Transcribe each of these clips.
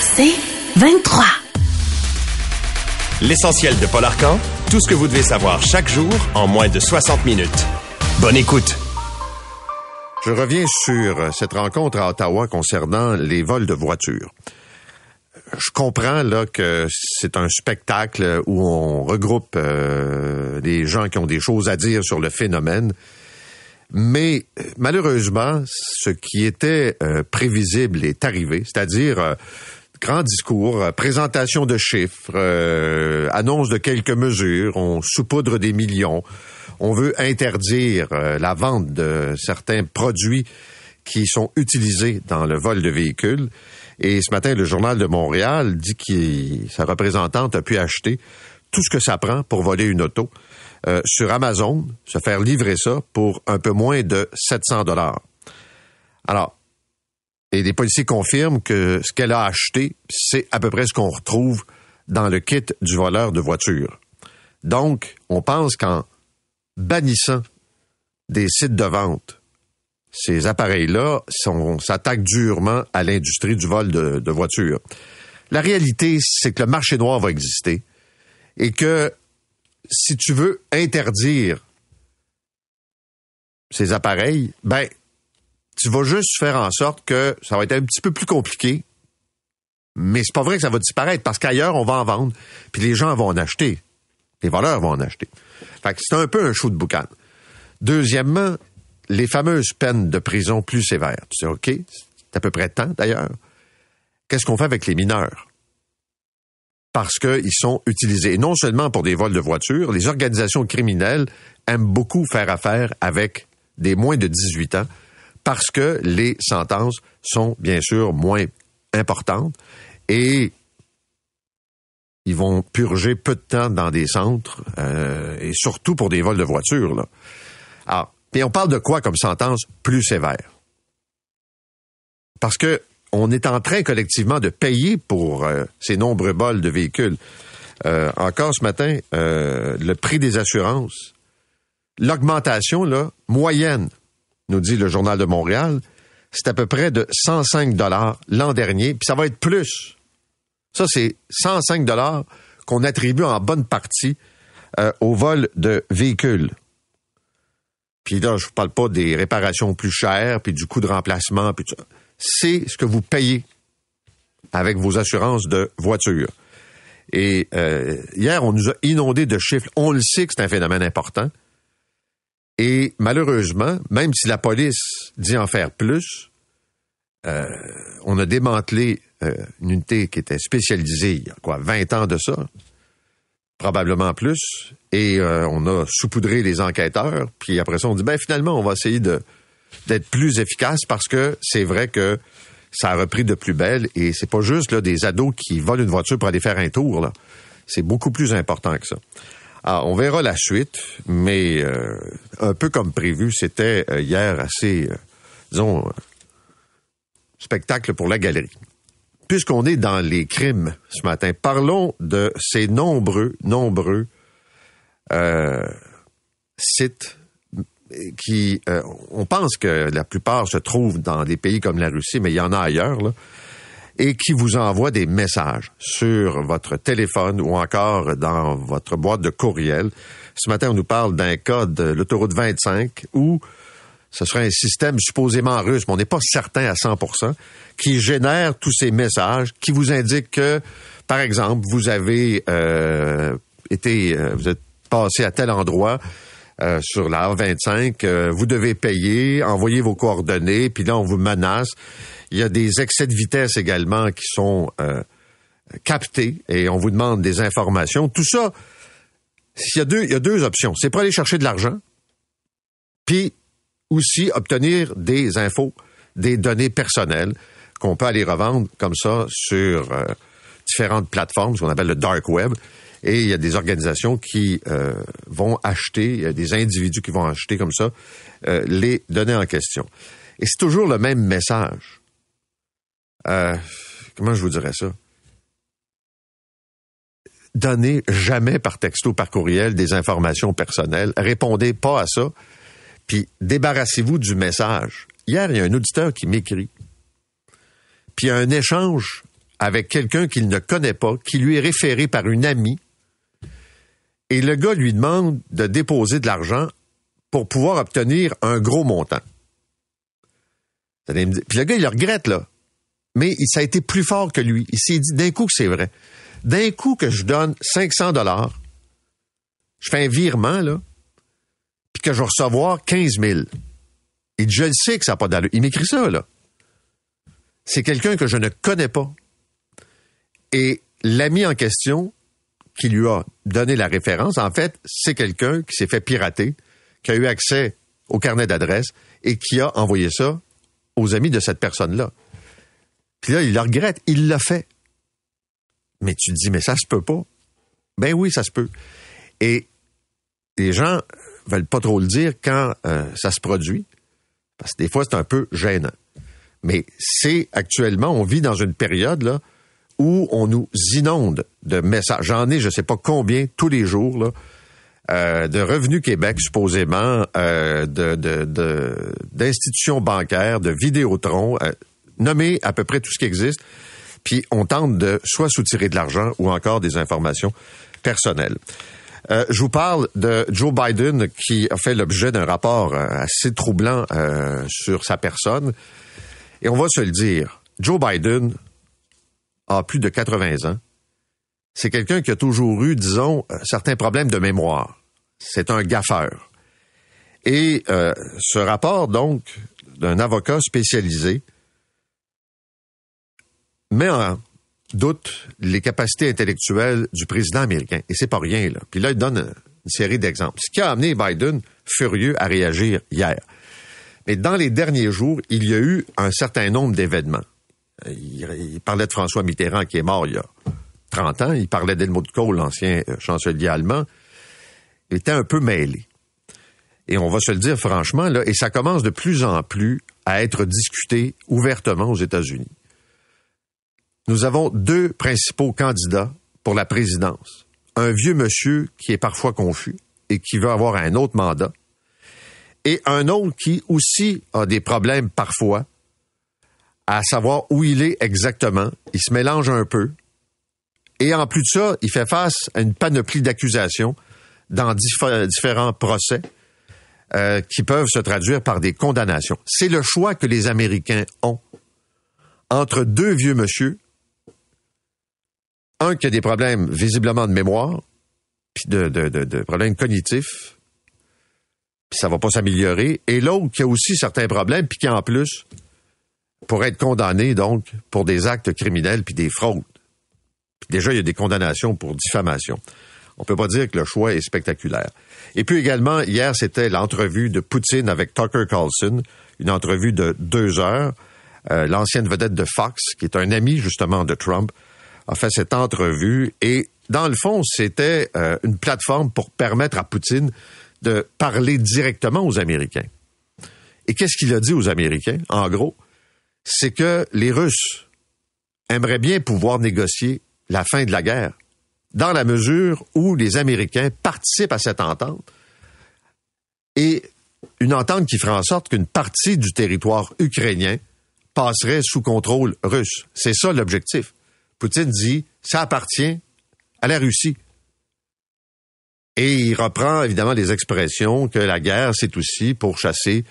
C'est 23. L'essentiel de Paul Arcan, tout ce que vous devez savoir chaque jour en moins de 60 minutes. Bonne écoute. Je reviens sur cette rencontre à Ottawa concernant les vols de voitures. Je comprends là que c'est un spectacle où on regroupe euh, des gens qui ont des choses à dire sur le phénomène, mais malheureusement, ce qui était euh, prévisible est arrivé, c'est-à-dire euh, grand discours, euh, présentation de chiffres, euh, annonce de quelques mesures, on saupoudre des millions, on veut interdire la vente de certains produits qui sont utilisés dans le vol de véhicules. Et ce matin, le Journal de Montréal dit que sa représentante a pu acheter tout ce que ça prend pour voler une auto euh, sur Amazon, se faire livrer ça pour un peu moins de 700 dollars. Alors, et les policiers confirment que ce qu'elle a acheté, c'est à peu près ce qu'on retrouve dans le kit du voleur de voiture. Donc, on pense qu'en bannissant des sites de vente, ces appareils-là s'attaquent durement à l'industrie du vol de, de voitures. La réalité, c'est que le marché noir va exister et que si tu veux interdire ces appareils, ben, tu vas juste faire en sorte que ça va être un petit peu plus compliqué. Mais c'est pas vrai que ça va disparaître parce qu'ailleurs, on va en vendre. Puis les gens vont en acheter. Les voleurs vont en acheter. Fait que c'est un peu un show de boucan. Deuxièmement, les fameuses peines de prison plus sévères. Tu sais, OK, c'est à peu près temps d'ailleurs. Qu'est-ce qu'on fait avec les mineurs? Parce qu'ils sont utilisés. Non seulement pour des vols de voitures, les organisations criminelles aiment beaucoup faire affaire avec des moins de 18 ans parce que les sentences sont bien sûr moins importantes et ils vont purger peu de temps dans des centres euh, et surtout pour des vols de voitures. Là. Alors, et on parle de quoi comme sentence plus sévère? Parce que on est en train collectivement de payer pour euh, ces nombreux vols de véhicules. Euh, encore ce matin, euh, le prix des assurances, l'augmentation là moyenne nous dit le Journal de Montréal, c'est à peu près de 105 dollars l'an dernier, puis ça va être plus. Ça, c'est 105 dollars qu'on attribue en bonne partie au vol de véhicules. Puis là, je vous parle pas des réparations plus chères, puis du coût de remplacement, puis tout ça. C'est ce que vous payez avec vos assurances de voiture. Et euh, hier, on nous a inondé de chiffres. On le sait que c'est un phénomène important. Et malheureusement, même si la police dit en faire plus, euh, on a démantelé euh, une unité qui était spécialisée il y a quoi, 20 ans de ça, probablement plus, et on a saupoudré les enquêteurs, puis après ça, on dit, ben finalement, on va essayer de d'être plus efficace parce que c'est vrai que ça a repris de plus belle et c'est pas juste là, des ados qui volent une voiture pour aller faire un tour. Là. C'est beaucoup plus important que ça. Alors, on verra la suite, mais euh, un peu comme prévu, c'était euh, hier assez, euh, disons, spectacle pour la galerie. Puisqu'on est dans les crimes ce matin, parlons de ces nombreux, nombreux sites qui, on pense que la plupart se trouvent dans des pays comme la Russie, mais il y en a ailleurs, là, et qui vous envoient des messages sur votre téléphone ou encore dans votre boîte de courriel. Ce matin, on nous parle d'un cas de l'autoroute 25 où ce serait un système supposément russe, mais on n'est pas certain à 100% qui génère tous ces messages, qui vous indiquent que, par exemple, vous avez euh, été, euh, vous êtes passé à tel endroit, euh, sur la 25 euh, vous devez payer, envoyer vos coordonnées, puis là, on vous menace. Il y a des excès de vitesse également qui sont euh, captés et on vous demande des informations. Tout ça, il y a deux, il y a deux options. C'est pour aller chercher de l'argent, puis aussi obtenir des infos, des données personnelles qu'on peut aller revendre comme ça sur différentes plateformes, ce qu'on appelle le dark web. Et il y a des organisations qui euh, vont acheter, il y a des individus qui vont acheter comme ça euh, les données en question. Et c'est toujours le même message. Euh, comment je vous dirais ça? Donnez jamais par texto, par courriel des informations personnelles. Répondez pas à ça. Puis débarrassez-vous du message. Hier, il y a un auditeur qui m'écrit. Puis il y a un échange avec quelqu'un qu'il ne connaît pas, qui lui est référé par une amie. Et le gars lui demande de déposer de l'argent pour pouvoir obtenir un gros montant. Puis le gars, il le regrette, là. Mais ça a été plus fort que lui. Il s'est dit d'un coup que c'est vrai. D'un coup que je donne 500 dollars, je fais un virement, là, puis que je vais recevoir 15 000. Et je le sais que ça n'a pas d'allure. Il m'écrit ça, là. C'est quelqu'un que je ne connais pas. Et l'ami en question, qui lui a donné la référence, en fait, c'est quelqu'un qui s'est fait pirater, qui a eu accès au carnet d'adresse et qui a envoyé ça aux amis de cette personne-là. Puis là, il le regrette, il l'a fait. Mais tu te dis, mais ça se peut pas. Ben oui, ça se peut. Et les gens veulent pas trop le dire quand euh, ça se produit, parce que des fois, c'est un peu gênant. Mais c'est actuellement, on vit dans une période là où on nous inonde de messages. J'en ai, je sais pas combien, tous les jours, euh, de Revenu Québec, supposément, euh, de, d'institutions bancaires, de Vidéotron, euh, nommer à peu près tout ce qui existe. Puis on tente de soit soutirer de l'argent ou encore des informations personnelles. Euh, je vous parle de Joe Biden qui a fait l'objet d'un rapport assez troublant sur sa personne. Et on va se le dire, Joe Biden a plus de 80 ans c'est quelqu'un qui a toujours eu, disons, euh, certains problèmes de mémoire. C'est un gaffeur. Et euh, ce rapport, donc, d'un avocat spécialisé, met en doute les capacités intellectuelles du président américain. Et c'est pas rien, là. Puis là, il donne une série d'exemples. Ce qui a amené Biden furieux à réagir hier. Mais dans les derniers jours, il y a eu un certain nombre d'événements. Il, parlait de François Mitterrand qui est mort il y a 30 ans, il parlait d'Helmut Kohl, l'ancien euh, chancelier allemand, il était un peu mêlé. Et on va se le dire franchement, là, et ça commence de plus en plus à être discuté ouvertement aux États-Unis. Nous avons deux principaux candidats pour la présidence. Un vieux monsieur qui est parfois confus et qui veut avoir un autre mandat, et un autre qui aussi a des problèmes parfois à savoir où il est exactement. Il se mélange un peu, et en plus de ça, il fait face à une panoplie d'accusations dans différents procès euh, qui peuvent se traduire par des condamnations. C'est le choix que les Américains ont entre deux vieux monsieur, un qui a des problèmes visiblement de mémoire, puis de, de, problèmes cognitifs, puis ça va pas s'améliorer, et l'autre qui a aussi certains problèmes, puis qui en plus pourrait être condamné donc pour des actes criminels puis des fraudes. Déjà, il y a des condamnations pour diffamation. On peut pas dire que le choix est spectaculaire. Et puis également, hier, c'était l'entrevue de Poutine avec Tucker Carlson, une entrevue de deux heures. Euh, l'ancienne vedette de Fox, qui est un ami justement de Trump, a fait cette entrevue et dans le fond, c'était euh, une plateforme pour permettre à Poutine de parler directement aux Américains. Et qu'est-ce qu'il a dit aux Américains, en gros? C'est que les Russes aimeraient bien pouvoir négocier la fin de la guerre, dans la mesure où les Américains participent à cette entente et une entente qui ferait en sorte qu'une partie du territoire ukrainien passerait sous contrôle russe. C'est ça l'objectif. Poutine dit, ça appartient à la Russie. Et il reprend évidemment les expressions que la guerre, c'est aussi pour chasser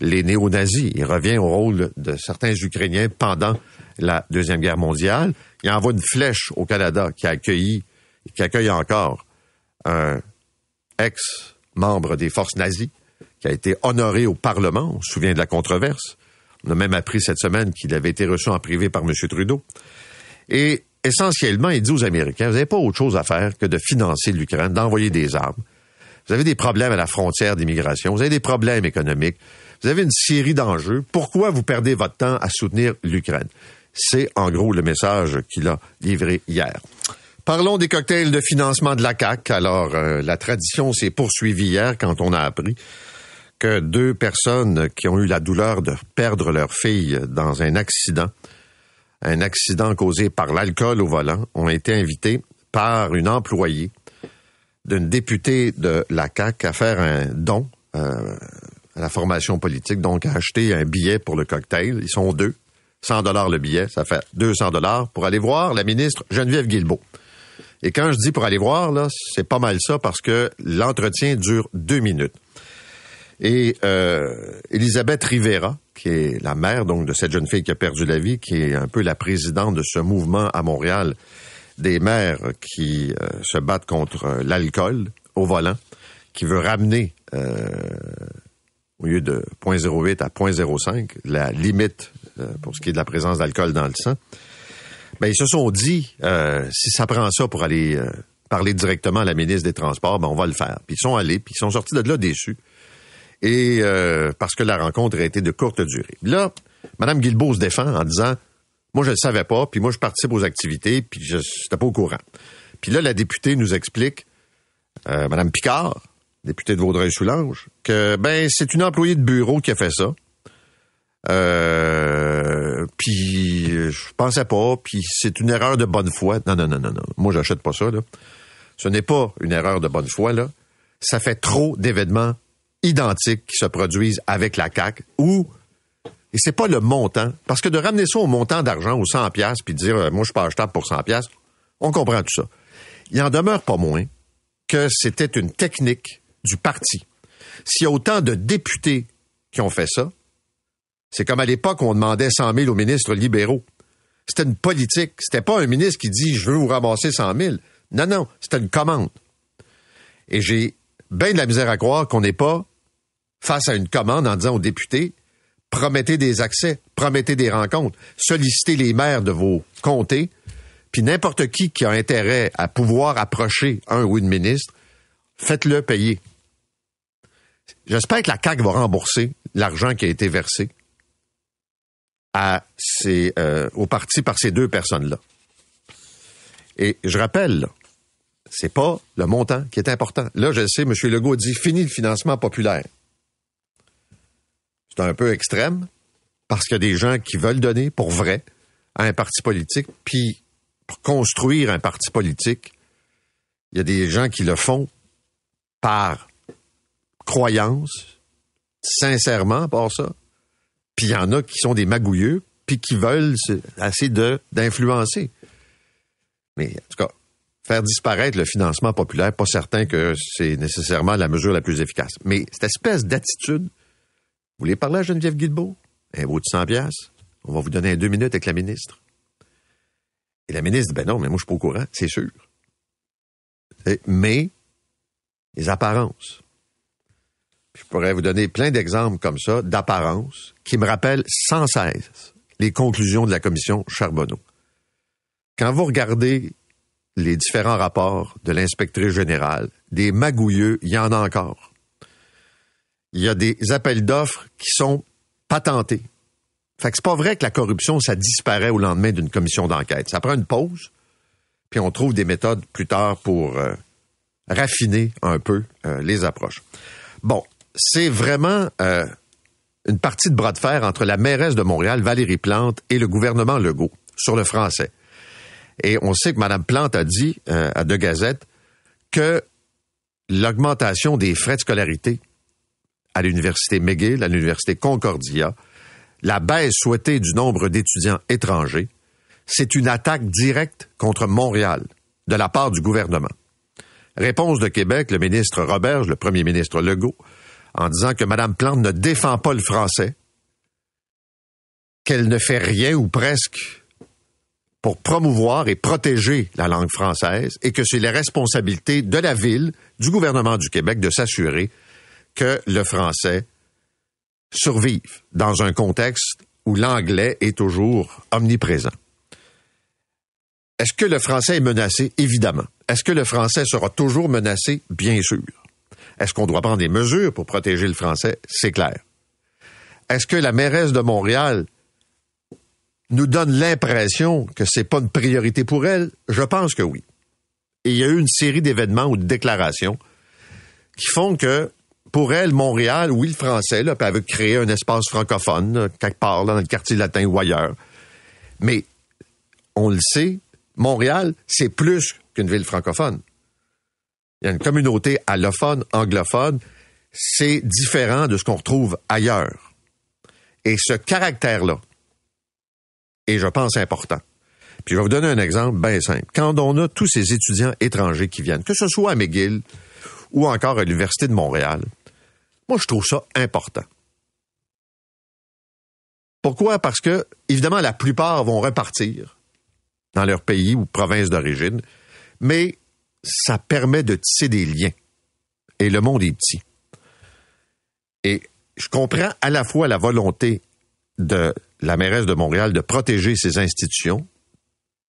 les néo-nazis. Il revient au rôle de certains Ukrainiens pendant la Deuxième Guerre mondiale. Il envoie une flèche au Canada qui a accueilli, qui accueille encore un ex-membre des forces nazies qui a été honoré au Parlement. On se souvient de la controverse. On a même appris cette semaine qu'il avait été reçu en privé par M. Trudeau. Et essentiellement, il dit aux Américains, vous n'avez pas autre chose à faire que de financer l'Ukraine, d'envoyer des armes. Vous avez des problèmes à la frontière d'immigration, vous avez des problèmes économiques, vous avez une série d'enjeux. Pourquoi vous perdez votre temps à soutenir l'Ukraine? C'est en gros le message qu'il a livré hier. Parlons des cocktails de financement de la CAC. Alors, euh, la tradition s'est poursuivie hier quand on a appris que deux personnes qui ont eu la douleur de perdre leur fille dans un accident, un accident causé par l'alcool au volant, ont été invitées par une employée d'une députée de la CAC à faire un don euh, à la formation politique, donc à acheter un billet pour le cocktail. Ils sont deux 100 dollars le billet, ça fait 200 dollars pour aller voir la ministre Geneviève Guilbeault. Et quand je dis pour aller voir, là, c'est pas mal ça parce que l'entretien dure deux minutes. Et euh, Elisabeth Rivera, qui est la mère donc de cette jeune fille qui a perdu la vie, qui est un peu la présidente de ce mouvement à Montréal des mères qui euh, se battent contre euh, l'alcool au volant, qui veut ramener au lieu de 0.08 à 0.05 la limite pour ce qui est de la présence d'alcool dans le sang. Ben, ils se sont dit, si ça prend ça pour aller parler directement à la ministre des Transports, ben, on va le faire. Puis ils sont allés, puis ils sont sortis de là déçus et euh, parce que la rencontre a été de courte durée. Là, Mme Guilbeault se défend en disant Moi, je ne le savais pas, puis moi, je participe aux activités, puis je n'étais pas au courant. Puis là, la députée nous explique, euh, Mme Picard, députée de Vaudreuil-Soulanges, que ben c'est une employée de bureau qui a fait ça. Euh, puis je pensais pas, puis c'est une erreur de bonne foi. Non, non, non, non, non. Moi, j'achète pas ça, là. Ce n'est pas une erreur de bonne foi, là. Ça fait trop d'événements identiques qui se produisent avec la CAC ou et c'est pas le montant parce que de ramener ça au montant d'argent aux 100 pièces puis dire euh, moi je suis pas achetable pour 100 pièces, on comprend tout ça. Il en demeure pas moins que c'était une technique du parti. S'il y a autant de députés qui ont fait ça, c'est comme à l'époque on demandait 100 000 aux ministres libéraux. C'était une politique. C'était pas un ministre qui dit je veux vous ramasser 100 000. Non, non, c'était une commande. Et j'ai bien de la misère à croire qu'on n'est pas face à une commande en disant aux députés, promettez des accès, promettez des rencontres, sollicitez les maires de vos comtés, puis n'importe qui qui a intérêt à pouvoir approcher un ou une ministre, faites-le payer. J'espère que la CAQ va rembourser l'argent qui a été versé euh, au parti par ces deux personnes-là. Et je rappelle, c'est pas le montant qui est important. Là, je sais, M. Legault dit fini le financement populaire c'est un peu extrême parce qu'il y a des gens qui veulent donner pour vrai à un parti politique, puis pour construire un parti politique, il y a des gens qui le font par croyance, sincèrement, par ça. Puis il y en a qui sont des magouilleux, puis qui veulent assez d'influencer. Mais en tout cas, faire disparaître le financement populaire, pas certain que c'est nécessairement la mesure la plus efficace. Mais cette espèce d'attitude vous voulez parler à Geneviève Guilbeault? Un vaut de 100 piastres? On va vous donner deux minutes avec la ministre. Et la ministre dit, ben non, mais moi, je suis pas au courant, c'est sûr. Mais, les apparences. Je pourrais vous donner plein d'exemples comme ça, d'apparences, qui me rappellent sans cesse les conclusions de la commission Charbonneau. Quand vous regardez les différents rapports de l'inspectrice générale, des magouilleux, il y en a encore il y a des appels d'offres qui sont patentés. Fait que c'est pas vrai que la corruption, ça disparaît au lendemain d'une commission d'enquête. Ça prend une pause, puis on trouve des méthodes plus tard pour euh, raffiner un peu euh, les approches. Bon, c'est vraiment euh, une partie de bras de fer entre la mairesse de Montréal, Valérie Plante, et le gouvernement Legault sur le français. Et on sait que Mme Plante a dit à De Gazette que l'augmentation des frais de scolarité à l'université McGill, à l'université Concordia, la baisse souhaitée du nombre d'étudiants étrangers, c'est une attaque directe contre Montréal de la part du gouvernement. Réponse de Québec, le ministre Roberge, le premier ministre Legault, en disant que Mme Plante ne défend pas le français, qu'elle ne fait rien ou presque pour promouvoir et protéger la langue française et que c'est la responsabilité de la ville, du gouvernement du Québec de s'assurer que le français survive dans un contexte où l'anglais est toujours omniprésent. Est-ce que le français est menacé? Évidemment. Est-ce que le français sera toujours menacé? Bien sûr. Est-ce qu'on doit prendre des mesures pour protéger le français? C'est clair. Est-ce que la mairesse de Montréal nous donne l'impression que c'est pas une priorité pour elle? Je pense que oui. Et il y a eu une série d'événements ou de déclarations qui font que pour elle, Montréal, oui, le français, là, puis elle créer un espace francophone, quelque part dans le quartier latin ou ailleurs. Mais on le sait, Montréal, c'est plus qu'une ville francophone. Il y a une communauté allophone, anglophone. C'est différent de ce qu'on retrouve ailleurs. Et ce caractère-là, et je pense important. Puis je vais vous donner un exemple bien simple. Quand on a tous ces étudiants étrangers qui viennent, que ce soit à McGill ou encore à l'Université de Montréal, moi je trouve ça important. Pourquoi? Parce que, évidemment, la plupart vont repartir dans leur pays ou province d'origine, mais ça permet de tisser des liens. Et le monde est petit. Et je comprends à la fois la volonté de la mairesse de Montréal de protéger ses institutions.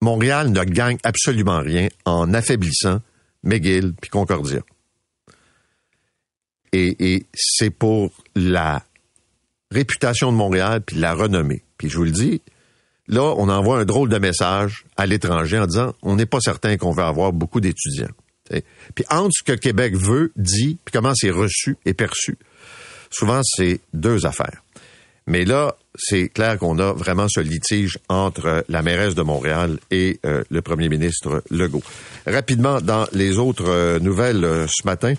Montréal ne gagne absolument rien en affaiblissant McGill puis Concordia. Et, c'est pour la réputation de Montréal puis la renommée. Puis je vous le dis, là, on envoie un drôle de message à l'étranger en disant on n'est pas certain qu'on va avoir beaucoup d'étudiants. Puis entre ce que Québec veut, dit, puis comment c'est reçu et perçu, souvent c'est deux affaires. Mais là, c'est clair qu'on a vraiment ce litige entre la mairesse de Montréal et euh, le premier ministre Legault. Rapidement, dans les autres euh, nouvelles euh, ce matin,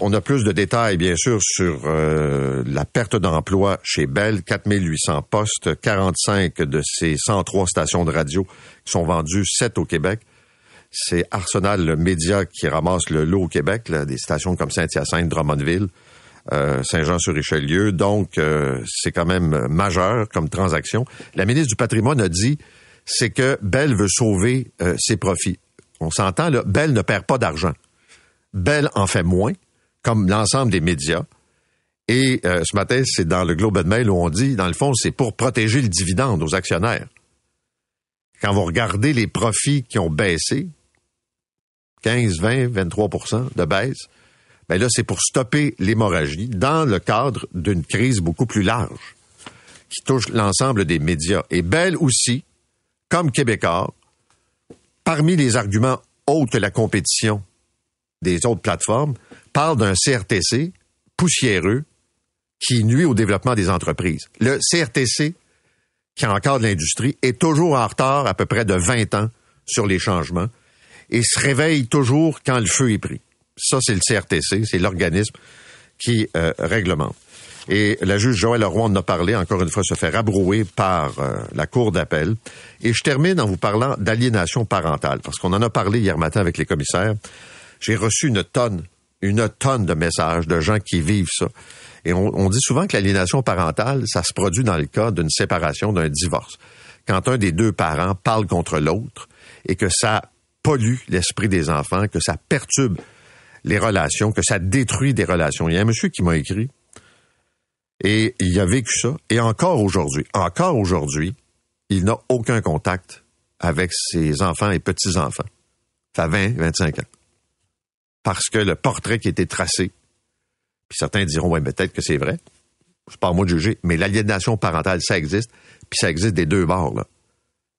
on a plus de détails, bien sûr, sur la perte d'emploi chez Bell. 4800 postes, 45 de ces 103 stations de radio qui sont vendues, 7 au Québec. C'est Arsenal Média qui ramasse le lot au Québec, des stations comme Saint-Hyacinthe, Drummondville. Euh, Saint-Jean-sur-Richelieu. Donc, euh, c'est quand même majeur comme transaction. La ministre du Patrimoine a dit, c'est que Bell veut sauver euh, ses profits. On s'entend, là, Bell ne perd pas d'argent. Bell en fait moins, comme l'ensemble des médias. Et ce matin, c'est dans le Globe and Mail où on dit, dans le fond, c'est pour protéger le dividende aux actionnaires. Quand vous regardez les profits qui ont baissé, 15, 20, 23% de baisse, ben là, c'est pour stopper l'hémorragie dans le cadre d'une crise beaucoup plus large qui touche l'ensemble des médias. Et Bell aussi, comme Québécois, parmi les arguments autres que la compétition des autres plateformes, parle d'un CRTC poussiéreux qui nuit au développement des entreprises. Le CRTC, qui encore de l'industrie, est toujours en retard à peu près de 20 ans sur les changements et se réveille toujours quand le feu est pris. Ça, c'est le CRTC, c'est l'organisme qui euh, réglemente. Et la juge Joël Leroy en a parlé, encore une fois, se fait rabrouer par euh, la Cour d'appel. Et je termine en vous parlant d'aliénation parentale, parce qu'on en a parlé hier matin avec les commissaires. J'ai reçu une tonne, une tonne de messages de gens qui vivent ça. Et on, on dit souvent que l'aliénation parentale, ça se produit dans le cas d'une séparation, d'un divorce. Quand un des deux parents parle contre l'autre et que ça pollue l'esprit des enfants, que ça perturbe les relations, que ça détruit des relations. Il y a un monsieur qui m'a écrit et il a vécu ça. Et encore aujourd'hui, encore aujourd'hui, il n'a aucun contact avec ses enfants et petits-enfants. Ça fait 20, 25 ans. Parce que le portrait qui été tracé, puis certains diront, ouais, peut-être que c'est vrai. C'est pas à moi de juger, mais l'aliénation parentale, ça existe, puis ça existe des deux bords, là.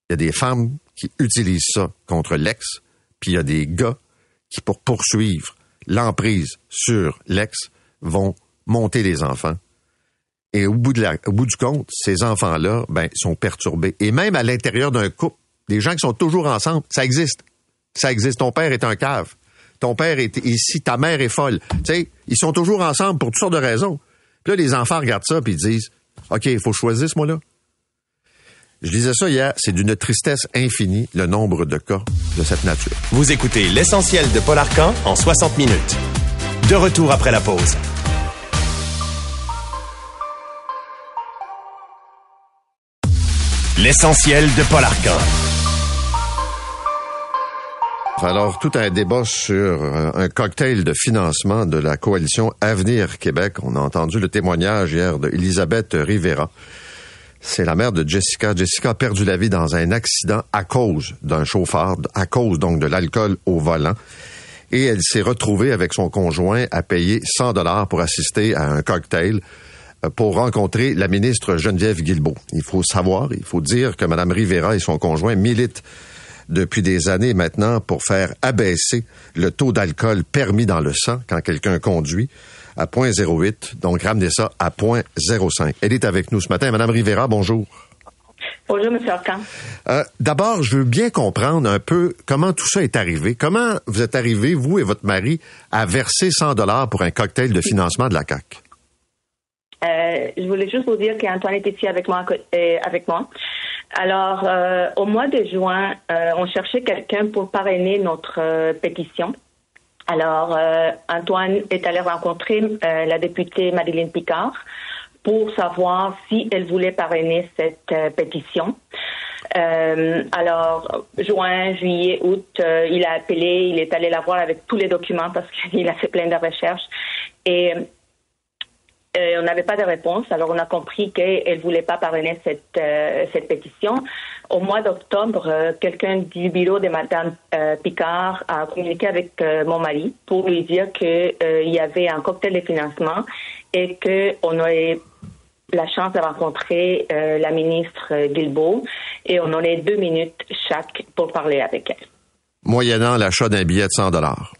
Il y a des femmes qui utilisent ça contre l'ex, puis il y a des gars qui, pour poursuivre l'emprise sur l'ex vont monter les enfants. Et au bout, de du compte, ces enfants-là, ben, sont perturbés. Et même à l'intérieur d'un couple, des gens qui sont toujours ensemble, ça existe. Ça existe. Ton père est un cave. Ton père est ici, ta mère est folle. Tu sais, ils sont toujours ensemble pour toutes sortes de raisons. Puis là, les enfants regardent ça puis ils disent, OK, il faut choisir ce mot-là. Je disais ça hier, c'est d'une tristesse infinie le nombre de cas de cette nature. Vous écoutez l'essentiel de Paul Arcan en 60 minutes. De retour après la pause. L'essentiel de Paul Arcan. Alors, tout un débat sur un cocktail de financement de la coalition Avenir Québec. On a entendu le témoignage hier d'Elisabeth Rivera c'est la mère de Jessica. Jessica a perdu la vie dans un accident à cause d'un chauffeur, à cause donc de l'alcool au volant. Et elle s'est retrouvée avec son conjoint à payer 100 dollars pour assister à un cocktail euh, pour rencontrer la ministre Geneviève Guilbeault. Il faut savoir, il faut dire que Mme Rivera et son conjoint militent depuis des années maintenant pour faire abaisser le taux d'alcool permis dans le sang quand quelqu'un conduit à 0.08, donc ramener ça à 0.05. Elle est avec nous ce matin. Madame Rivera, bonjour. Bonjour, M. Arcan. Euh, D'abord, je veux bien comprendre un peu comment tout ça est arrivé. Comment vous êtes arrivé, vous et votre mari, à verser 100 dollars pour un cocktail de financement de la CAC? je voulais juste vous dire qu'Antoine est ici avec moi. Avec moi. Alors, au mois de juin, on cherchait quelqu'un pour parrainer notre pétition. Alors, Antoine est allé rencontrer la députée Madeleine Picard pour savoir si elle voulait parrainer cette pétition. Euh, alors, juin, juillet, août, euh, il a appelé, il est allé la voir avec tous les documents parce qu'il a fait plein de recherches. Et euh, on n'avait pas de réponse, alors on a compris qu'elle ne voulait pas parrainer cette, cette pétition. Au mois d'octobre, quelqu'un du bureau de Madame Picard a communiqué avec mon mari pour lui dire qu'il y avait un cocktail de financement et qu'on aurait la chance de rencontrer la ministre Guilbeault et on en a deux minutes chaque pour parler avec elle. Moyennant l'achat d'un billet de 100 dollars.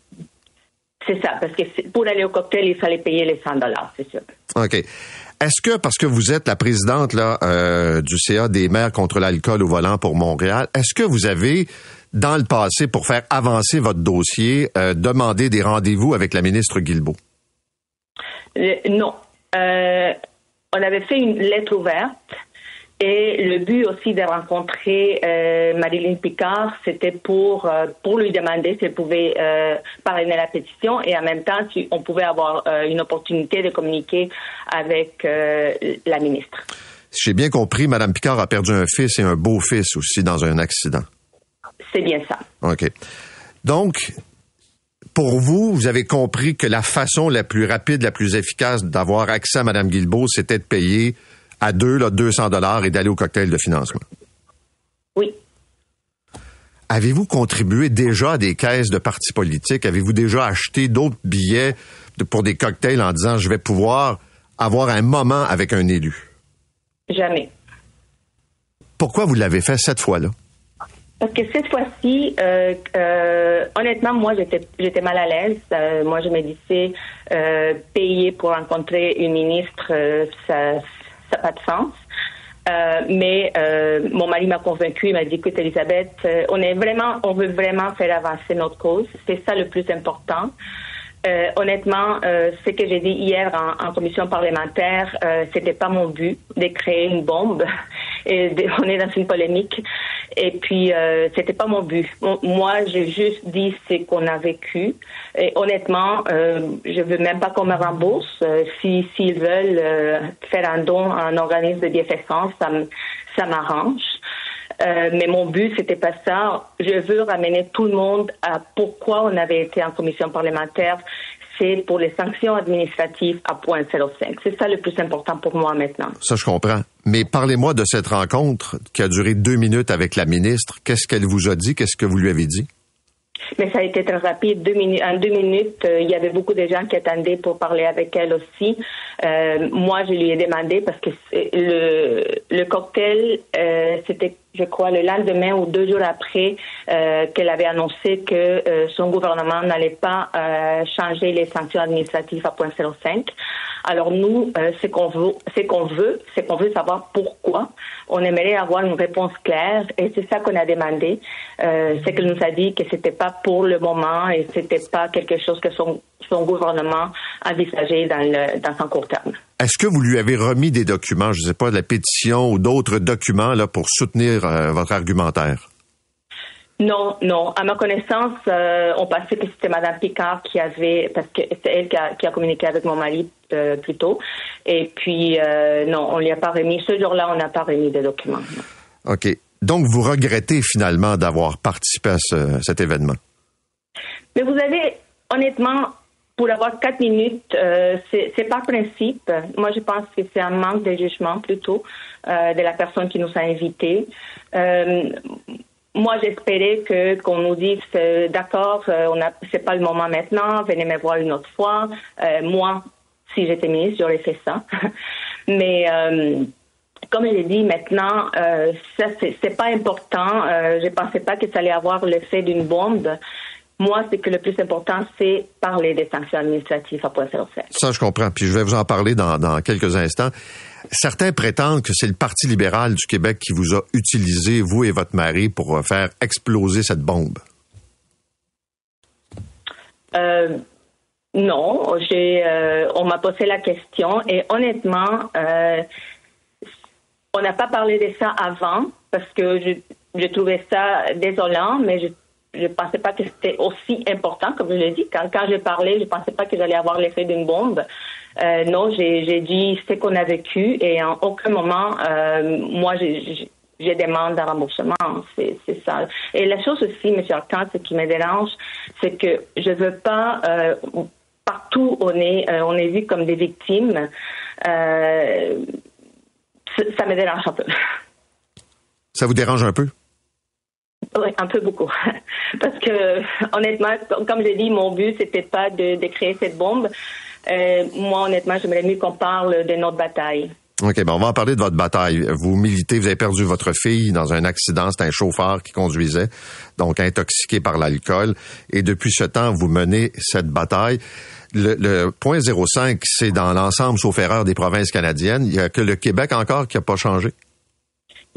C'est ça, parce que pour aller au cocktail, il fallait payer les 100 dollars, c'est sûr. OK. Est-ce que, parce que vous êtes la présidente là, euh, du CA des maires contre l'alcool au volant pour Montréal, est-ce que vous avez, dans le passé, pour faire avancer votre dossier, euh, demandé des rendez-vous avec la ministre Guilbeault? Euh, non. on avait fait une lettre ouverte et le but aussi de rencontrer euh, Marilyn Picard, c'était pour euh, pour lui demander si elle pouvait euh, parrainer la pétition et en même temps si on pouvait avoir euh, une opportunité de communiquer avec euh, la ministre. Si j'ai bien compris, Madame Picard a perdu un fils et un beau-fils aussi dans un accident. C'est bien ça. OK. Donc, pour vous, vous avez compris que la façon la plus rapide, la plus efficace d'avoir accès à Madame Guilbeault, c'était de payer à deux, là, 200 dollars et d'aller au cocktail de financement. Oui. Avez-vous contribué déjà à des caisses de partis politiques? Avez-vous déjà acheté d'autres billets pour des cocktails en disant je vais pouvoir avoir un moment avec un élu? Jamais. Pourquoi vous l'avez fait cette fois-là? Parce que cette fois-ci, euh, euh, honnêtement, moi, j'étais, j'étais mal à l'aise. Euh, moi, je me disais, payer pour rencontrer une ministre, ça, ça n'a pas de sens. Euh, mais euh, mon mari m'a convaincu, il m'a dit écoute Elisabeth, euh, on est vraiment, on veut vraiment faire avancer notre cause, c'est ça le plus important. honnêtement, ce que j'ai dit hier en, commission parlementaire, c'était pas mon but de créer une bombe. Et on est dans une polémique. Et puis, euh, c'était pas mon but. Moi, j'ai juste dit ce qu'on a vécu. Et honnêtement, euh, je veux même pas qu'on me rembourse. Euh, si s'ils veulent euh, faire un don à un organisme de bienfaisance, ça ça m'arrange. Euh, mais mon but, c'était pas ça. Je veux ramener tout le monde à pourquoi on avait été en commission parlementaire c'est pour les sanctions administratives à 0.05. C'est ça le plus important pour moi maintenant. Ça, je comprends. Mais parlez-moi de cette rencontre qui a duré deux minutes avec la ministre. Qu'est-ce qu'elle vous a dit? Qu'est-ce que vous lui avez dit? Mais ça a été très rapide. Deux minutes, en deux minutes, euh, il y avait beaucoup de gens qui attendaient pour parler avec elle aussi. Euh, moi, je lui ai demandé parce que le, le cocktail, euh, c'était, je crois, le lendemain ou deux jours après euh, qu'elle avait annoncé que euh, son gouvernement n'allait pas changer les sanctions administratives à 0.05. Alors nous, ce qu'on veut, c'est qu'on veut, c'est veut savoir pourquoi. On aimerait avoir une réponse claire et c'est ça qu'on a demandé. c'est qu'elle nous a dit que c'était pas pour le moment et c'était pas quelque chose que son, gouvernement envisageait dans, dans son court terme. Est-ce que vous lui avez remis des documents, je ne sais pas, de la pétition ou d'autres documents là pour soutenir euh, votre argumentaire? Non, non. À ma connaissance, euh, on pensait que c'était Mme Picard qui avait, parce que c'est elle qui a, qui a, communiqué avec mon mari euh, plus tôt. Et puis, euh, non, on ne lui a pas remis. Ce jour-là, on n'a pas remis de documents. OK. Donc, vous regrettez finalement d'avoir participé à ce, cet événement? Mais vous avez, honnêtement, pour avoir quatre minutes, euh, c'est par principe. Moi, je pense que c'est un manque de jugement plutôt euh, de la personne qui nous a invités. Euh, moi, j'espérais que qu'on nous dise euh, d'accord, euh, on a, c'est pas le moment maintenant, venez me voir une autre fois. Euh, moi, si j'étais ministre, j'aurais fait ça. Mais comme je l'ai dit maintenant, ça c'est pas important. je pensais pas que ça allait avoir l'effet d'une bombe. Moi, c'est que le plus important, c'est parler des sanctions administratives à point Ça, je comprends. Puis je vais vous en parler dans, dans quelques instants. Certains prétendent que c'est le Parti libéral du Québec qui vous a utilisé, vous et votre mari, pour faire exploser cette bombe. Euh, Non, j'ai, euh, on m'a posé la question et honnêtement, euh, on n'a pas parlé de ça avant parce que je, je trouvais ça désolant, mais je ne pensais pas que c'était aussi important, comme je l'ai dit. Quand, quand j'ai parlé, je ne pensais pas que j'allais avoir l'effet d'une bombe. Euh, non, j'ai dit ce qu'on a vécu et en aucun moment, euh, moi, j'ai je demande un remboursement. C'est ça. Et la chose aussi, M. Arcan, ce qui me dérange, c'est que je veux pas euh, partout on est on est vu comme des victimes. Ça me dérange un peu. Ça vous dérange un peu? Oui, un peu beaucoup. Parce que, honnêtement, comme j'ai dit, mon but, c'était pas de, créer cette bombe. Euh, moi, honnêtement, j'aimerais mieux qu'on parle de notre bataille. OK, ben on va en parler de votre bataille. Vous militez, vous avez perdu votre fille dans un accident. C'est un chauffeur qui conduisait, donc intoxiqué par l'alcool. Et depuis ce temps, vous menez cette bataille. Le, le point 05, c'est dans l'ensemble, sauf erreur, des provinces canadiennes. Il y a que le Québec encore qui n'a pas changé?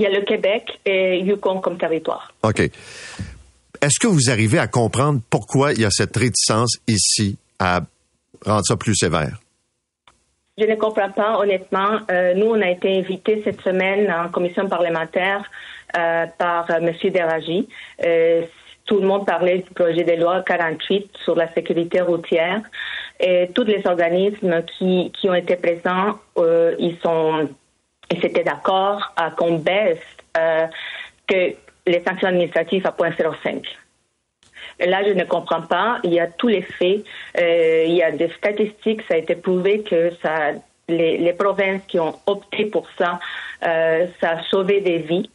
Il y a le Québec et Yukon comme territoire. OK. Est-ce que vous arrivez à comprendre pourquoi il y a cette réticence ici à rendre ça plus sévère? Je ne comprends pas, honnêtement. Euh, nous, on a été invités cette semaine en commission parlementaire euh, par euh, M. Deragi. Euh, tout le monde parlait du projet de loi 48 sur la sécurité routière. Et tous les organismes qui, qui ont été présents, ils sont, ils étaient d'accord à qu'on baisse que les sanctions administratives à 0.05. Là, je ne comprends pas. Il y a tous les faits. Euh, il y a des statistiques. Ça a été prouvé que les, provinces qui ont opté pour ça, euh, ça a sauvé des vies.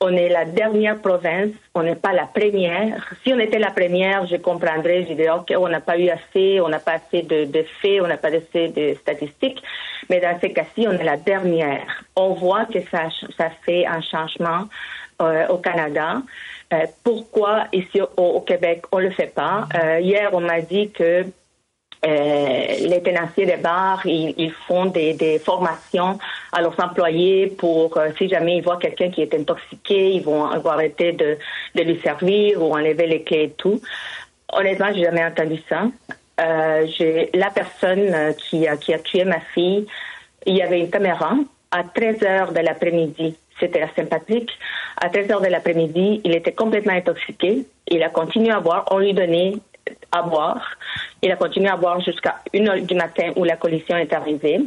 On est la dernière province, on n'est pas la première. Si on était la première, je comprendrais, je dirais, OK, on n'a pas eu assez, on n'a pas assez de, de faits, on n'a pas assez de statistiques. Mais dans ces cas-ci, on est la dernière. On voit que ça, ça fait un changement euh, au Canada. Euh, pourquoi ici au, au, Québec on le fait pas? Euh, Hier on m'a dit que les tenanciers des bars, ils, font des, formations à leurs employés pour, euh, si jamais ils voient quelqu'un qui est intoxiqué, ils vont, ils vont arrêter de, lui servir ou enlever les clés et tout. Honnêtement, j'ai jamais entendu ça. Euh, la personne qui a, qui a tué ma fille, il y avait une caméra à 13 heures de l'après-midi c'était la Saint-Patrick. À 13 heures de l'après-midi, il était complètement intoxiqué. Il a continué à boire. On lui donnait à boire. Il a continué à boire jusqu'à 1 heure du matin où la collision est arrivée.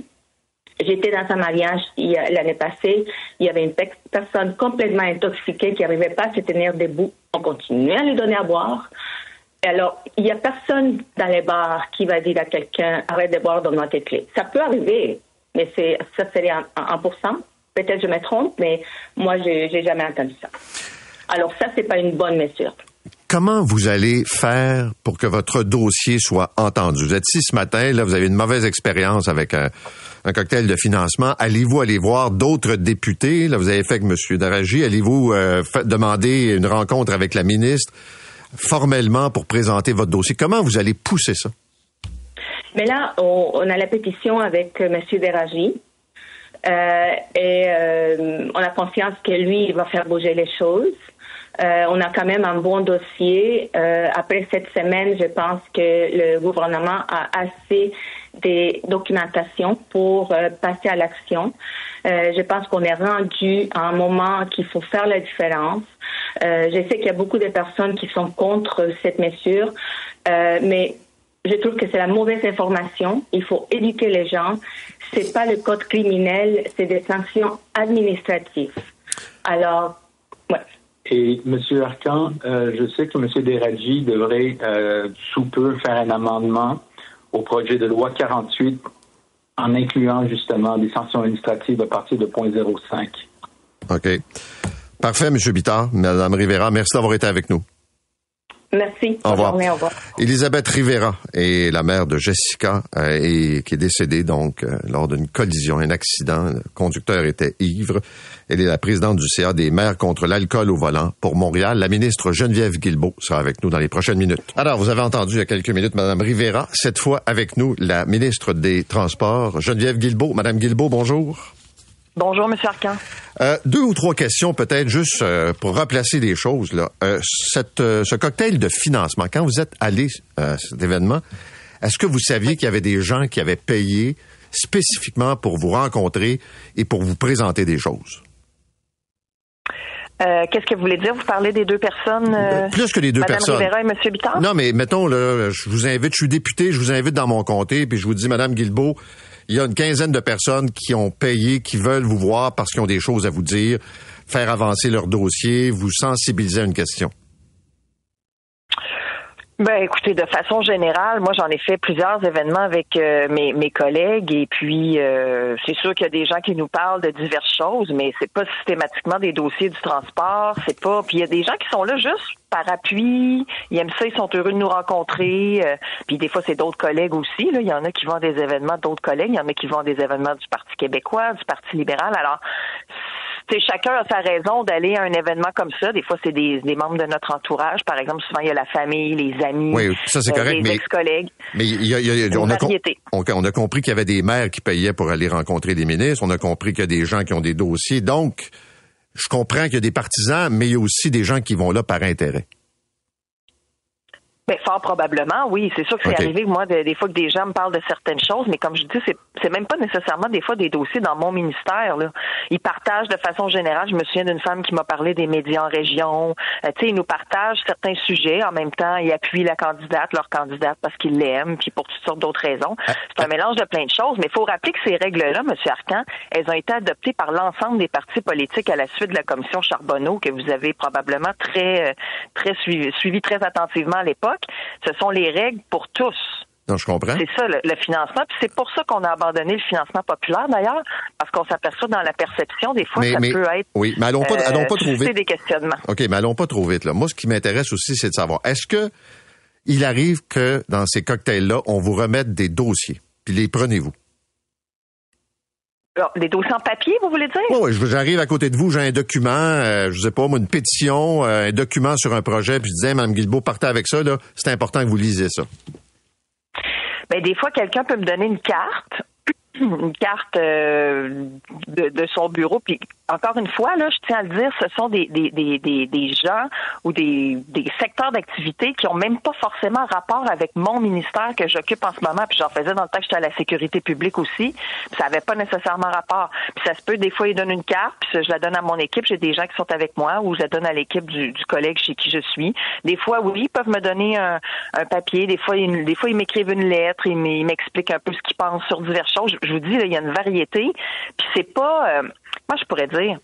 J'étais dans un mariage l'année passée. Il y avait une personne complètement intoxiquée qui n'arrivait pas à se tenir debout. On continuait à lui donner à boire. Et alors, il n'y a personne dans les bars qui va dire à quelqu'un arrête de boire, donne-moi tes clés. Ça peut arriver, mais c'est ça serait 1%. Peut-être je me trompe, mais moi, je n'ai jamais entendu ça. Alors ça, c'est pas une bonne mesure. Comment vous allez faire pour que votre dossier soit entendu? Vous êtes ici ce matin, là, vous avez une mauvaise expérience avec un, un, cocktail de financement. Allez-vous aller voir d'autres députés? Là, vous avez fait avec M. Daragi. Allez-vous euh, demander une rencontre avec la ministre formellement pour présenter votre dossier? Comment vous allez pousser ça? Mais là, on, a la pétition avec M. Daragi. Euh, et euh, on a confiance que lui, va faire bouger les choses. Euh, on a quand même un bon dossier. Euh, après cette semaine, je pense que le gouvernement a assez de documentation pour euh, passer à l'action. Je pense qu'on est rendu à un moment qu'il faut faire la différence. je sais qu'il y a beaucoup de personnes qui sont contre cette mesure, mais je trouve que c'est la mauvaise information. Il faut éduquer les gens. C'est pas le code criminel, c'est des sanctions administratives. Alors, ouais. Et M. Arcan, euh, je sais que M. Deradji devrait euh, sous peu faire un amendement au projet de loi 48 en incluant justement des sanctions administratives à partir de 0.05. OK. Parfait, M. Bittard. Mme Rivera, merci d'avoir été avec nous. Merci. Au revoir. Journée, au revoir. Elisabeth Rivera est la mère de Jessica euh, et qui est décédée donc euh, lors d'une collision, un accident. Le conducteur était ivre. Elle est la présidente du CA des maires contre l'alcool au volant pour Montréal. La ministre Geneviève Guilbeault sera avec nous dans les prochaines minutes. Alors, vous avez entendu il y a quelques minutes Madame Rivera. Cette fois avec nous, la ministre des Transports, Geneviève Guilbeault. Madame Guilbeault, bonjour. Bonjour, M. Arcan. Euh, deux ou trois questions peut-être juste euh, pour replacer des choses. Là. Euh, cette, ce cocktail de financement, quand vous êtes allé à cet événement, est-ce que vous saviez qu'il y avait des gens qui avaient payé spécifiquement pour vous rencontrer et pour vous présenter des choses? Euh, qu'est-ce que vous voulez dire? Vous parlez des deux personnes? Euh, Plus que les deux Madame personnes. Rivera et M. Bittard? Non, mais mettons, là, je vous invite, je suis député, je vous invite dans mon comté, puis je vous dis, Madame Guilbeault, il y a une quinzaine de personnes qui ont payé, qui veulent vous voir parce qu'ils ont des choses à vous dire, faire avancer leur dossier, vous sensibiliser à une question. Ben, écoutez, de façon générale, moi j'en ai fait plusieurs événements avec euh, mes, mes collègues et puis euh, c'est sûr qu'il y a des gens qui nous parlent de diverses choses, mais c'est pas systématiquement des dossiers du transport, c'est pas. Puis il y a des gens qui sont là juste par appui, ils aiment ça, ils sont heureux de nous rencontrer. Euh, puis des fois c'est d'autres collègues aussi. Là, il y en a qui vont à des événements d'autres collègues, il y en a qui vont à des événements du Parti québécois, du Parti libéral. Alors c'est chacun a sa raison d'aller à un événement comme ça. Des fois, c'est des, membres de notre entourage. Par exemple, souvent, il y a la famille, les amis, oui, ça, c'est correct, les ex-collègues. Mais il y a, on, a on, a compris qu'il y avait des maires qui payaient pour aller rencontrer des ministres. On a compris qu'il y a des gens qui ont des dossiers. Donc, je comprends qu'il y a des partisans, mais il y a aussi des gens qui vont là par intérêt. Mais fort probablement, oui. C'est sûr que c'est arrivé, moi, des fois que des gens me parlent de certaines choses, mais comme je dis, c'est, c'est même pas nécessairement des fois des dossiers dans mon ministère. Là. Ils partagent de façon générale. Je me souviens d'une femme qui m'a parlé des médias en région. Euh, tu sais, ils nous partagent certains sujets. En même temps, ils appuient la candidate, leur candidate, parce qu'ils l'aiment, puis pour toutes sortes d'autres raisons. Ah, c'est un ah. mélange de plein de choses. Mais il faut rappeler que ces règles-là, M. Arcan, elles ont été adoptées par l'ensemble des partis politiques à la suite de la commission Charbonneau, que vous avez probablement très, euh, très suivi, suivi très attentivement à l'époque. Ce sont les règles pour tous. Non, je comprends. C'est ça, le, financement. Puis c'est pour ça qu'on a abandonné le financement populaire, d'ailleurs, parce qu'on s'aperçoit dans la perception, des fois, ça peut être. Oui, mais allons pas, allons pas trop vite. des questionnements. OK, mais allons pas trop vite, là. Moi, ce qui m'intéresse aussi, c'est de savoir, est-ce que il arrive que dans ces cocktails-là, on vous remette des dossiers, puis les prenez-vous? Des dossiers en papier, vous voulez dire? Oui, j'arrive à côté de vous, j'ai un document, euh, je sais pas, moi, une pétition, euh, un document sur un projet, puis je disais, Mme Guilbeault, partez avec ça, là, c'est important que vous lisiez ça. Bien, des fois, quelqu'un peut me donner une carte une carte euh, de, de, son bureau. Puis encore une fois, là, je tiens à le dire, ce sont des, des, des, des gens ou des, des secteurs d'activité qui ont même pas forcément rapport avec mon ministère que j'occupe en ce moment. Puis j'en faisais dans le temps que j'étais à la sécurité publique aussi. Ça avait pas nécessairement rapport. Ça se peut, des fois, ils donnent une carte, puis je la donne à mon équipe. J'ai des gens qui sont avec moi ou je la donne à l'équipe du, du collègue chez qui je suis. Des fois, oui, ils peuvent me donner un, un papier. Des fois, ils, des fois, ils m'écrivent une lettre. Ils m'expliquent un peu ce qu'ils pensent sur diverses choses je vous dis, il y a une variété. Puis c'est pas, euh, moi je pourrais dire,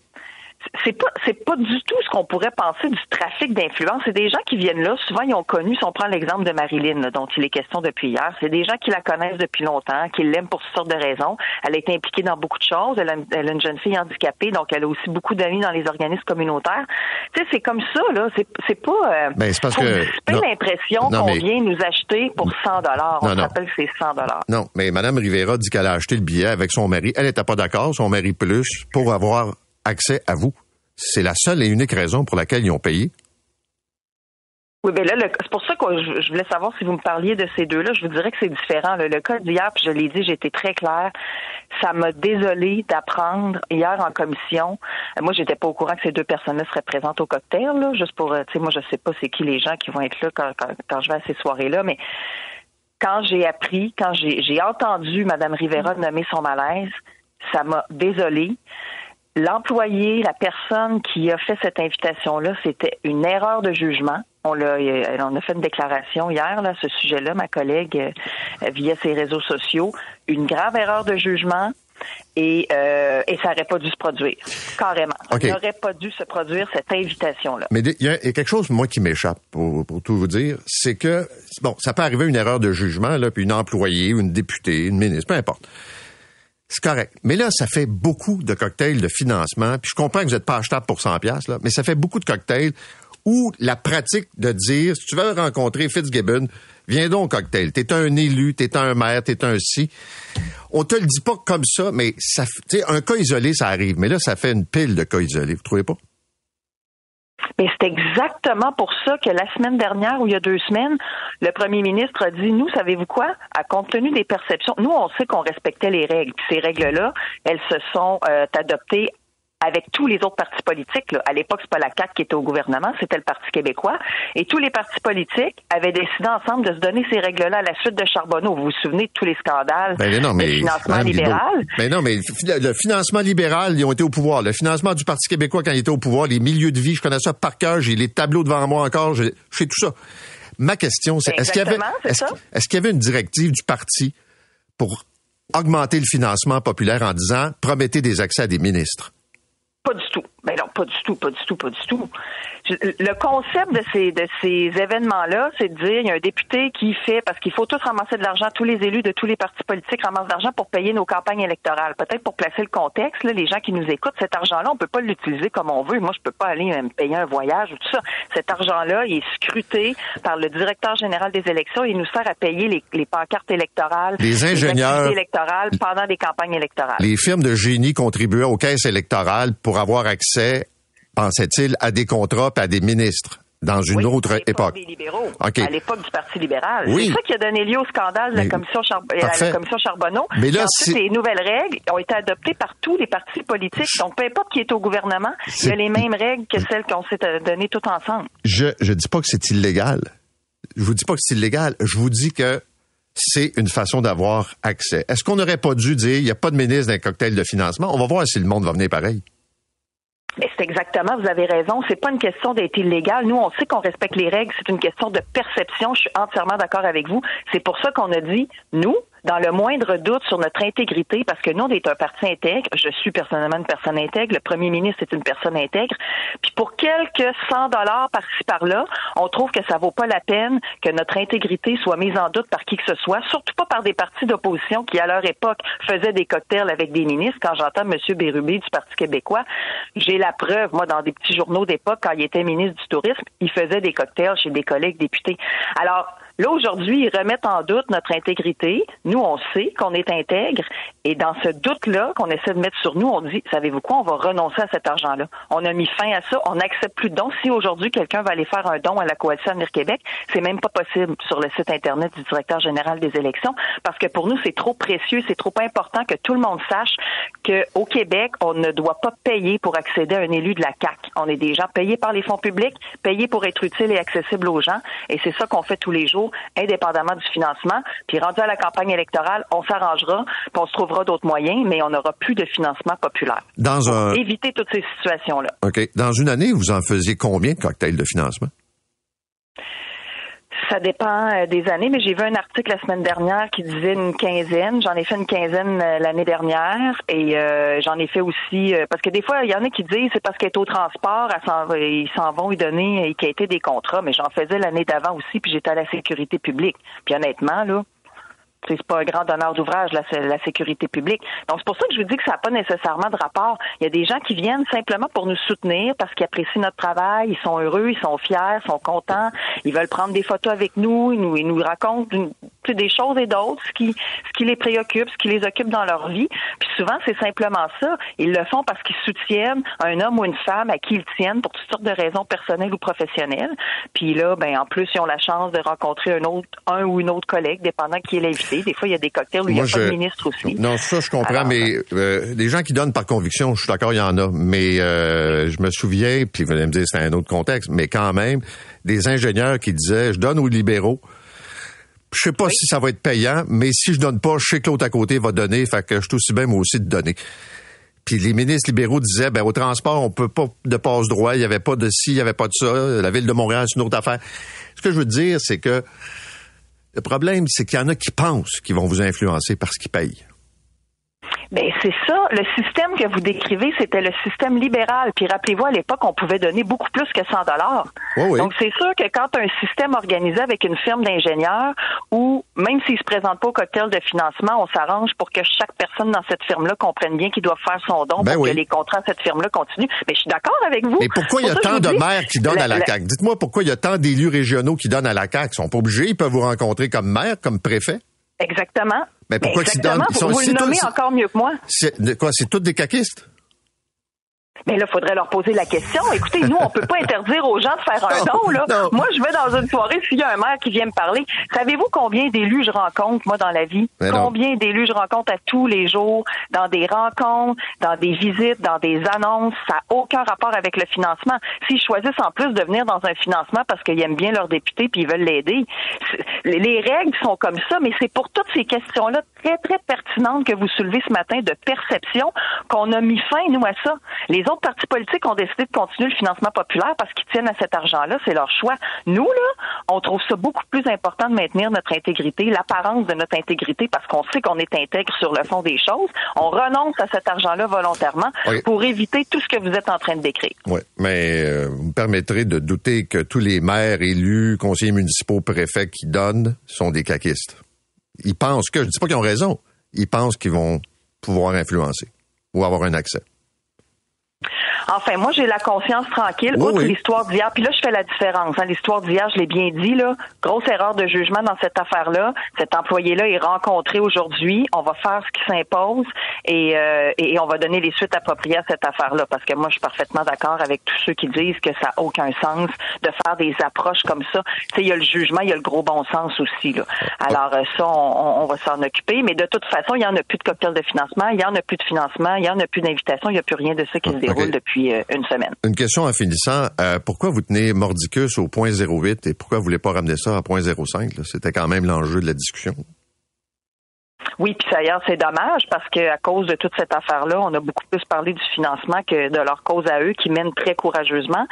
c'est pas c'est pas du tout ce qu'on pourrait penser du trafic d'influence. C'est des gens qui viennent là, souvent ils ont connu, si on prend l'exemple de Marilyn dont il est question depuis hier, c'est des gens qui la connaissent depuis longtemps, qui l'aiment pour toutes sortes de raisons. Elle a été impliquée dans beaucoup de choses. Elle a, une jeune fille handicapée, donc elle a aussi beaucoup d'amis dans les organismes communautaires. Tu sais, c'est comme ça là. C'est c'est pas. Euh, ben, c'est parce que l'impression qu'on vient nous acheter pour 100 dollars. On rappelle que c'est 100 dollars. Non, mais Madame Rivera dit qu'elle a acheté le billet avec son mari. Elle n'était pas d'accord, son mari plus, pour avoir accès à vous. C'est la seule et unique raison pour laquelle ils ont payé. Oui, bien là, c'est pour ça que je, voulais savoir si vous me parliez de ces deux-là. Je vous dirais que c'est différent. Le cas d'hier, puis je l'ai dit, été très claire. Ça m'a désolé d'apprendre hier en commission. Moi, j'étais pas au courant que ces deux personnes-là seraient présentes au cocktail, là, juste pour, euh, tu sais, moi, je sais pas c'est qui les gens qui vont être là quand, quand je vais à ces soirées-là, mais quand j'ai appris, quand j'ai entendu Mme Rivera nommer son malaise, ça m'a désolé l'employé, la personne qui a fait cette invitation-là, c'était une erreur de jugement. On l'a, euh, on a fait une déclaration hier là, à ce sujet-là, ma collègue euh, via ses réseaux sociaux, une grave erreur de jugement. Et, euh, et ça n'aurait pas dû se produire, carrément. Ça n'aurait pas dû se produire cette invitation-là. Mais il y, a quelque chose, moi, qui m'échappe, pour, pour, tout vous dire, c'est que, bon, ça peut arriver une erreur de jugement, là, puis une employée, une députée, une ministre, peu importe. C'est correct. Mais là, ça fait beaucoup de cocktails de financement. Puis je comprends que vous n'êtes pas achetable pour 100 pièces mais ça fait beaucoup de cocktails où la pratique de dire, si tu veux rencontrer Fitzgibbon, viens donc au cocktail. T'es un élu, t'es un maire, t'es un si. On te le dit pas comme ça, mais ça, un cas isolé, ça arrive. Mais là, ça fait une pile de cas isolés. Vous trouvez pas? Mais c'est exactement pour ça que la semaine dernière ou il y a deux semaines, le premier ministre a dit, nous, savez-vous quoi? À compte tenu des perceptions, nous, on sait qu'on respectait les règles. Ces règles-là, elles se sont euh, adoptées avec tous les autres partis politiques. Là. À l'époque, c'est pas la CAQ qui était au gouvernement, c'était le Parti québécois. Et tous les partis politiques avaient décidé ensemble de se donner ces règles-là à la suite de Charbonneau. Vous vous souvenez de tous les scandales ben, non, mais, de financement libéral? Mais ben non, mais le financement libéral, ils ont été au pouvoir. Le financement du Parti québécois quand il était au pouvoir, les milieux de vie, je connais ça par cœur, j'ai les tableaux devant moi encore, je sais tout ça. Ma question, c'est est-ce qu'il y y avait une directive du parti pour augmenter le financement populaire en disant promettez des accès à des ministres? Pas du tout. Ben non, pas du tout, pas du tout, pas du tout. Le concept de ces de ces événements-là, c'est de dire il y a un député qui fait parce qu'il faut tous ramasser de l'argent, tous les élus de tous les partis politiques ramassent de l'argent pour payer nos campagnes électorales. Peut-être pour placer le contexte, là, les gens qui nous écoutent, cet argent-là, on peut pas l'utiliser comme on veut. Moi, je peux pas aller me payer un voyage ou tout ça. Cet argent-là, il est scruté par le directeur général des élections. Il nous sert à payer les, les pancartes électorales, les ingénieurs les électorales pendant des campagnes électorales. Les firmes de génie contribuaient aux caisses électorales pour avoir accès pensait-il, à des contrats et à des ministres dans une autre époque. Des libéraux, À l'époque du Parti libéral. Oui. C'est ça qui a donné lieu au scandale de la, commission, la commission Charbonneau. Mais là, ensuite, les nouvelles règles ont été adoptées par tous les partis politiques. Donc, peu importe qui est au gouvernement, il y a les mêmes règles que celles qu'on s'est données tout ensemble. Je ne dis pas que c'est illégal. Je vous dis pas que c'est illégal. Je vous dis que c'est une façon d'avoir accès. Est-ce qu'on n'aurait pas dû dire, il n'y a pas de ministre d'un cocktail de financement? On va voir si le monde va venir pareil. Mais c'est exactement, vous avez raison. C'est pas une question d'être illégal. Nous, on sait qu'on respecte les règles. C'est une question de perception. Je suis entièrement d'accord avec vous. C'est pour ça qu'on a dit, nous, dans le moindre doute sur notre intégrité, parce que nous, on est un parti intègre. Je suis personnellement une personne intègre. Le premier ministre est une personne intègre. Puis pour quelques 100 dollars par-ci par-là, on trouve que ça vaut pas la peine que notre intégrité soit mise en doute par qui que ce soit, surtout pas par des partis d'opposition qui, à leur époque, faisaient des cocktails avec des ministres. Quand j'entends M. Bérubé du Parti québécois, j'ai la preuve, moi, dans des petits journaux d'époque, quand il était ministre du Tourisme, il faisait des cocktails chez des collègues députés. Alors, Là, aujourd'hui, ils remettent en doute notre intégrité. Nous, on sait qu'on est intègre. Et dans ce doute-là qu'on essaie de mettre sur nous, on dit, savez-vous quoi, on va renoncer à cet argent-là. On a mis fin à ça. On n'accepte plus de dons. Si aujourd'hui, quelqu'un va aller faire un don à la Coalition Avenir Québec, c'est même pas possible sur le site Internet du directeur général des élections parce que pour nous, c'est trop précieux, c'est trop important que tout le monde sache qu'au Québec, on ne doit pas payer pour accéder à un élu de la CAC. On est des gens payés par les fonds publics, payés pour être utiles et accessibles aux gens. Et c'est ça qu'on fait tous les jours indépendamment du financement. Puis rendu à la campagne électorale, on s'arrangera, puis on se trouvera d'autres moyens, mais on n'aura plus de financement populaire. Dans un... éviter toutes ces situations-là. OK. Dans une année, vous en faisiez combien de cocktails de financement? Ça dépend euh, des années, mais j'ai vu un article la semaine dernière qui disait une quinzaine. J'en ai fait une quinzaine euh, l'année dernière et euh, j'en ai fait aussi parce que des fois il y en a qui disent c'est parce qu'elle est au transport, ils s'en vont lui donner et a été des contrats, mais j'en faisais l'année d'avant aussi puis j'étais à la sécurité publique. Puis honnêtement là, c'est pas un grand donneur d'ouvrage, la, la sécurité publique. Donc, c'est pour ça que je vous dis que ça n'a pas nécessairement de rapport. Il y a des gens qui viennent simplement pour nous soutenir parce qu'ils apprécient notre travail, ils sont heureux, ils sont fiers, ils sont contents, ils veulent prendre des photos avec nous, ils nous, ils nous racontent des choses et d'autres, ce qui, ce qui les préoccupe, ce qui les occupe dans leur vie. Puis souvent, c'est simplement ça. Ils le font parce qu'ils soutiennent un homme ou une femme à qui ils tiennent pour toutes sortes de raisons personnelles ou professionnelles. Puis là, ben en plus, ils ont la chance de rencontrer un autre, un ou une autre collègue, dépendant qui est l'invité des fois, il y a des cocktails où il y a pas de ministre aussi. Non, ça, je comprends, mais euh, des gens qui donnent par conviction, je suis d'accord, il y en a. Mais euh, je me souviens, puis vous allez me dire c'est un autre contexte, mais quand même, des ingénieurs qui disaient, je donne aux libéraux. Je sais pas si ça va être payant, mais si je donne pas, je sais que l'autre à côté va donner, fait que je suis aussi bien moi aussi de donner. Puis les ministres libéraux disaient, ben au transport, on peut pas de passe droit, il y avait pas de ci, il y avait pas de ça. La ville de Montréal, c'est une autre affaire. Ce que je veux dire, c'est que le problème, c'est qu'il y en a qui pensent qu'ils vont vous influencer parce qu'ils payent. Ben c'est ça. Le système que vous décrivez, c'était le système libéral. Puis rappelez-vous, à l'époque, on pouvait donner beaucoup plus que 100 dollars. Donc c'est sûr que quand un système organisé avec une firme d'ingénieurs, ou même s'ils se présentent pas au cocktail de financement, on s'arrange pour que chaque personne dans cette firme-là comprenne bien qu'il doit faire son don ben pour que les contrats de cette firme-là continuent. Mais je suis d'accord avec vous. Mais pourquoi il y a tant de maires qui donnent à la, CAQ? Dites-moi pourquoi il y a tant d'élus régionaux qui donnent à la CAQ? Ils sont pas obligés, ils peuvent vous rencontrer comme maire, comme préfet? Exactement. Mais pourquoi ils donnent? Ils sont, vous le nommez encore mieux que moi. C'est quoi? C'est tous des caquistes? Mais là, il faudrait leur poser la question. Écoutez, nous, on peut pas interdire aux gens de faire un don, là. Moi, je vais dans une soirée, s'il y a un maire qui vient me parler, savez-vous combien d'élus je rencontre, moi, dans la vie? combien d'élus je rencontre à tous les jours, dans des rencontres, dans des visites, dans des annonces? Ça n'a aucun rapport avec le financement. S'ils choisissent en plus de venir dans un financement parce qu'ils aiment bien leur député puis ils veulent l'aider, les règles sont comme ça, mais c'est pour toutes ces questions-là très, très pertinentes que vous soulevez ce matin de perception qu'on a mis fin, nous, à ça. Les autres partis politiques ont décidé de continuer le financement populaire parce qu'ils tiennent à cet argent-là. C'est leur choix. Nous, là, on trouve ça beaucoup plus important de maintenir notre intégrité, l'apparence de notre intégrité, parce qu'on sait qu'on est intègre sur le fond des choses. On renonce à cet argent-là volontairement pour éviter tout ce que vous êtes en train de décrire. Oui, mais euh, vous me permettrez de douter que tous les maires élus, conseillers municipaux, préfets qui donnent sont des caquistes. Ils pensent que, je ne dis pas qu'ils ont raison, ils pensent qu'ils vont pouvoir influencer ou avoir un accès. Enfin, moi, j'ai la conscience tranquille, outre l'histoire d'hier. Puis là, je fais la différence. Hein. L'histoire d'hier, je l'ai bien dit, là. Grosse erreur de jugement dans cette affaire-là. Cet employé-là est rencontré aujourd'hui. On va faire ce qui s'impose et, euh, et on va donner les suites appropriées à cette affaire-là. Parce que moi, je suis parfaitement d'accord avec tous ceux qui disent que ça n'a aucun sens de faire des approches comme ça. Tu sais, il y a le jugement, il y a le gros bon sens aussi, là. Alors, euh, ça, on, on va s'en occuper. Mais de toute façon, il n'y en a plus de cocktail de financement, il n'y en a plus de financement, il n'y en a plus d'invitation, il n'y a plus rien de ça qui se déroule depuis euh, une semaine. Une question en finissant. Euh, pourquoi vous tenez Mordicus au point 08 et pourquoi vous voulez pas ramener ça à point 05? C'était quand même l'enjeu de la discussion. Oui, puis d'ailleurs, c'est dommage parce que à cause de toute cette affaire-là, on a beaucoup plus parlé du financement que de leur cause à eux qui mènent très courageusement.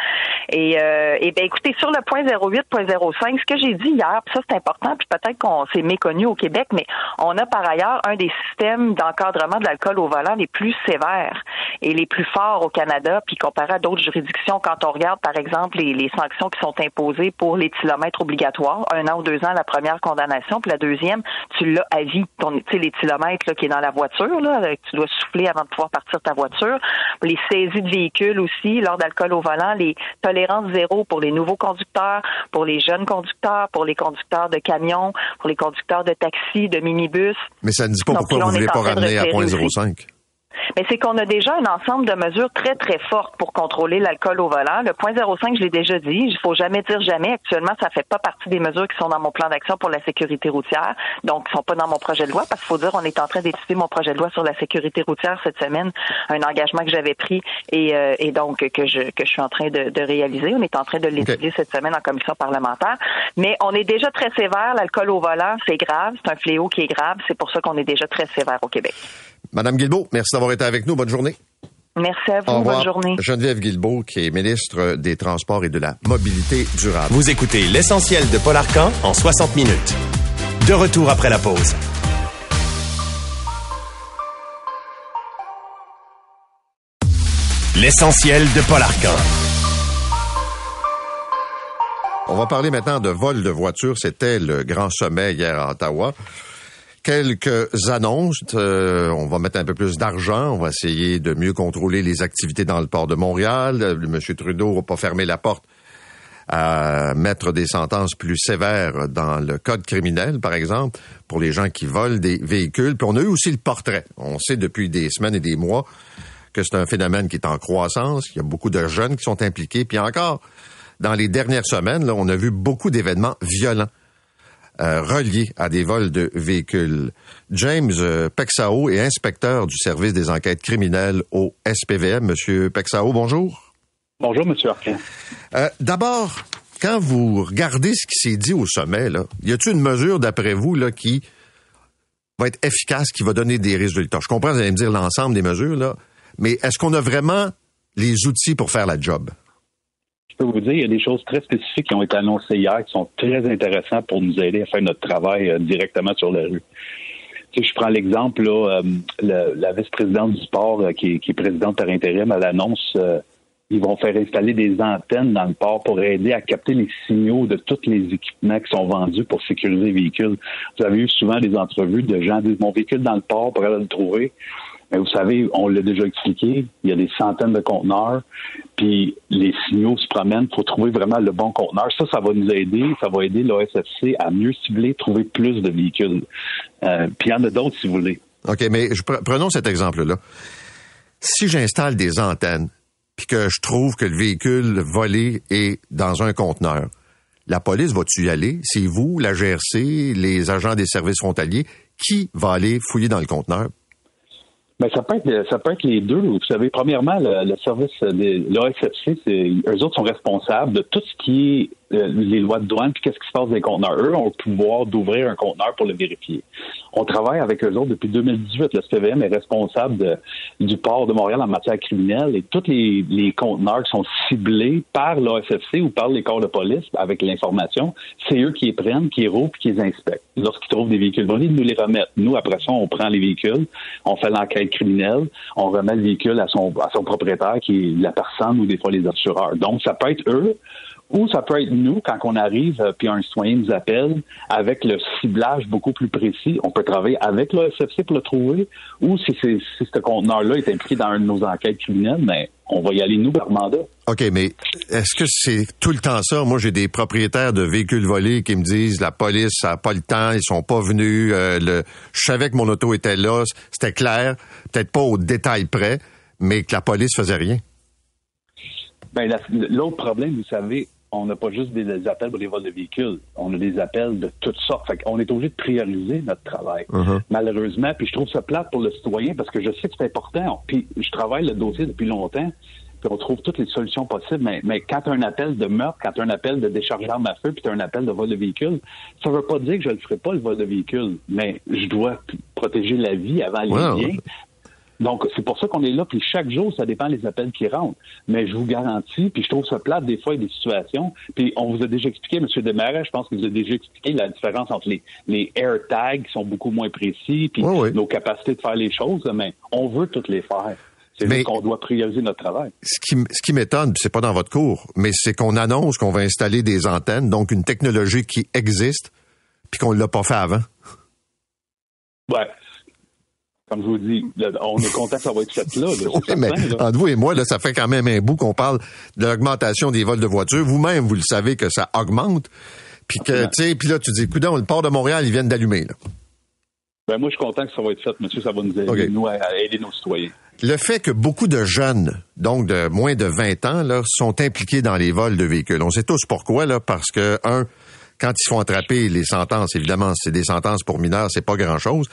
Et, euh, et ben écoutez, sur le point 08, point 05, ce que j'ai dit hier, ça c'est important, puis peut-être qu'on s'est méconnu au Québec, mais on a par ailleurs un des systèmes d'encadrement de l'alcool au volant les plus sévères et les plus forts au Canada, puis comparé à d'autres juridictions, quand on regarde par exemple les, les sanctions qui sont imposées pour les kilomètres obligatoires, un an ou deux ans la première condamnation, puis la deuxième, tu l'as à vie. Ton, tu sais, les kilomètres là, qui est dans la voiture, là, tu dois souffler avant de pouvoir partir ta voiture. Les saisies de véhicules aussi, lors d'alcool au volant, les tolérances zéro pour les nouveaux conducteurs, pour les jeunes conducteurs, pour les conducteurs de camions, pour les conducteurs de taxis, de minibus. Mais ça ne dit pas pourquoi vous ne voulez pas ramener à 0.05 mais c'est qu'on a déjà un ensemble de mesures très, très fortes pour contrôler l'alcool au volant. Le point 05, je l'ai déjà dit, il faut jamais dire jamais. Actuellement, ça fait pas partie des mesures qui sont dans mon plan d'action pour la sécurité routière, donc qui sont pas dans mon projet de loi, parce qu'il faut dire, on est en train d'étudier mon projet de loi sur la sécurité routière cette semaine, un engagement que j'avais pris et, euh, et, donc que je, que je suis en train de, de réaliser. On est en train de l'étudier cette semaine en commission parlementaire. Mais on est déjà très sévère. L'alcool au volant, c'est grave. C'est un fléau qui est grave. C'est pour ça qu'on est déjà très sévère au Québec. Madame Guilbeault, merci d'avoir été avec nous. Bonne journée. Merci à vous. Bonne journée. Geneviève Guilbeault, qui est ministre des Transports et de la Mobilité durable. Vous écoutez l'essentiel de Paul Arcan en 60 minutes. De retour après la pause. L'essentiel de Paul Arcan. On va parler maintenant de vol de voiture. C'était le grand sommet hier à Ottawa quelques annonces. Euh, on va mettre un peu plus d'argent. On va essayer de mieux contrôler les activités dans le port de Montréal. Euh, M. Trudeau va pas fermer la porte à mettre des sentences plus sévères dans le code criminel, par exemple, pour les gens qui volent des véhicules. Puis on a eu aussi le portrait. On sait depuis des semaines et des mois que c'est un phénomène qui est en croissance. Il y a beaucoup de jeunes qui sont impliqués. Puis encore, dans les dernières semaines, là, on a vu beaucoup d'événements violents euh, reliés à des vols de véhicules. James euh, Pexao est inspecteur du service des enquêtes criminelles au SPVM. Monsieur Pexao, bonjour. Bonjour, Monsieur Arquin. Euh, D'abord, quand vous regardez ce qui s'est dit au sommet, là, y a-t-il une mesure, d'après vous, là, qui va être efficace, qui va donner des résultats? Je comprends, vous allez me dire l'ensemble des mesures, là, mais est-ce qu'on a vraiment les outils pour faire la job? Je peux vous dire, il y a des choses très spécifiques qui ont été annoncées hier qui sont très intéressantes pour nous aider à faire notre travail euh, directement sur la rue. Sais, je prends l'exemple, là, euh, la, vice-présidente du sport euh, qui, est présidente par intérim, elle annonce ils vont faire installer des antennes dans le port pour aider à capter les signaux de tous les équipements qui sont vendus pour sécuriser les véhicules. Vous avez eu souvent des entrevues de gens qui disent mon véhicule dans le port pour aller le trouver. Vous savez, on l'a déjà expliqué, il y a des centaines de conteneurs, puis les signaux se promènent pour trouver vraiment le bon conteneur. Ça, ça va nous aider, ça va aider l'OSFC à mieux cibler, trouver plus de véhicules. Euh, puis il y en a d'autres si vous voulez. OK, mais prenons cet exemple-là. Si j'installe des antennes, puis que je trouve que le véhicule volé est dans un conteneur, la police va-tu y aller? C'est vous, la GRC, les agents des services frontaliers? Qui va aller fouiller dans le conteneur? Ben, ça peut être ça peut être les deux. Vous savez, premièrement, le, service de l'ASFC, eux autres sont responsables de tout ce qui est euh, les lois de douane, puis qu'est-ce qui se passe dans les conteneurs? Eux ont le pouvoir d'ouvrir un conteneur pour le vérifier. On travaille avec eux autres depuis 2018. Le SPVM est responsable du port de Montréal en matière criminelle et tous les, les conteneurs qui sont ciblés par l'ASFC ou par les corps de police avec l'information, c'est eux qui les prennent, qui les rouvrent, qui les inspectent. Lorsqu'ils trouvent des véhicules volés, ils nous les remettent. Nous, après ça, on prend les véhicules, on fait l'enquête criminelle, on remet le véhicule à son, à son propriétaire, qui est la personne ou des fois les assureurs. Donc, ça peut être eux ou ça peut être nous, quand on arrive, euh, puis un citoyen nous appelle, avec le ciblage beaucoup plus précis, on peut travailler avec le SFC pour le trouver, ou si, si ce conteneur-là est impliqué dans une de nos enquêtes criminelles, mais on va y aller nous par mandat. OK, mais est-ce que c'est tout le temps ça? Moi, j'ai des propriétaires de véhicules volés qui me disent la police n'a pas le temps, ils sont pas venus, euh, le, je savais que mon auto était là, c'était clair, peut-être pas au détail près, mais que la police faisait rien. Ben, l'autre problème, vous savez, on n'a pas juste des, appels pour les vols de véhicules. On a des appels de toutes sortes. Fait on est obligé de prioriser notre travail. Uh-huh. Malheureusement, puis je trouve ça plate pour le citoyen parce que je sais que c'est important. Puis je travaille le dossier depuis longtemps. Puis on trouve toutes les solutions possibles. Mais, mais quand as un appel de meurtre, quand as un appel de décharge d'armes à feu, puis as un appel de vol de véhicule, ça ne veut pas dire que je ne le ferai pas, le vol de véhicule. Mais je dois protéger la vie avant les biens. Donc, c'est pour ça qu'on est là, puis chaque jour, ça dépend des appels qui rentrent. Mais je vous garantis, puis je trouve ça plate des fois, il y a des situations, puis on vous a déjà expliqué, M. Desmarais, je pense que vous avez déjà expliqué la différence entre les, les AirTags qui sont beaucoup moins précis, puis nos capacités de faire les choses, mais on veut toutes les faire. C'est juste qu'on doit prioriser notre travail. Ce qui, ce qui m'étonne, c'est pas dans votre cours, mais c'est qu'on annonce qu'on va installer des antennes, donc une technologie qui existe, puis qu'on l'a pas fait avant. Ouais comme je vous dis, on est content que ça va être fait là. mais entre vous et moi, là, ça fait quand même un bout qu'on parle de l'augmentation des vols de voitures. Vous-même, vous le savez que ça augmente. Puis que, tu sais, puis là, tu dis, coudon, le port de Montréal, ils viennent d'allumer, Ben, moi, je suis content que ça va être fait, monsieur. Ça va nous aider, nous, à aider nos citoyens. Le fait que beaucoup de jeunes, donc de moins de 20 ans, là, sont impliqués dans les vols de véhicules. On sait tous pourquoi, là, parce que, un, quand ils font attraper, les sentences, évidemment, c'est des sentences pour mineurs, c'est pas grand-chose.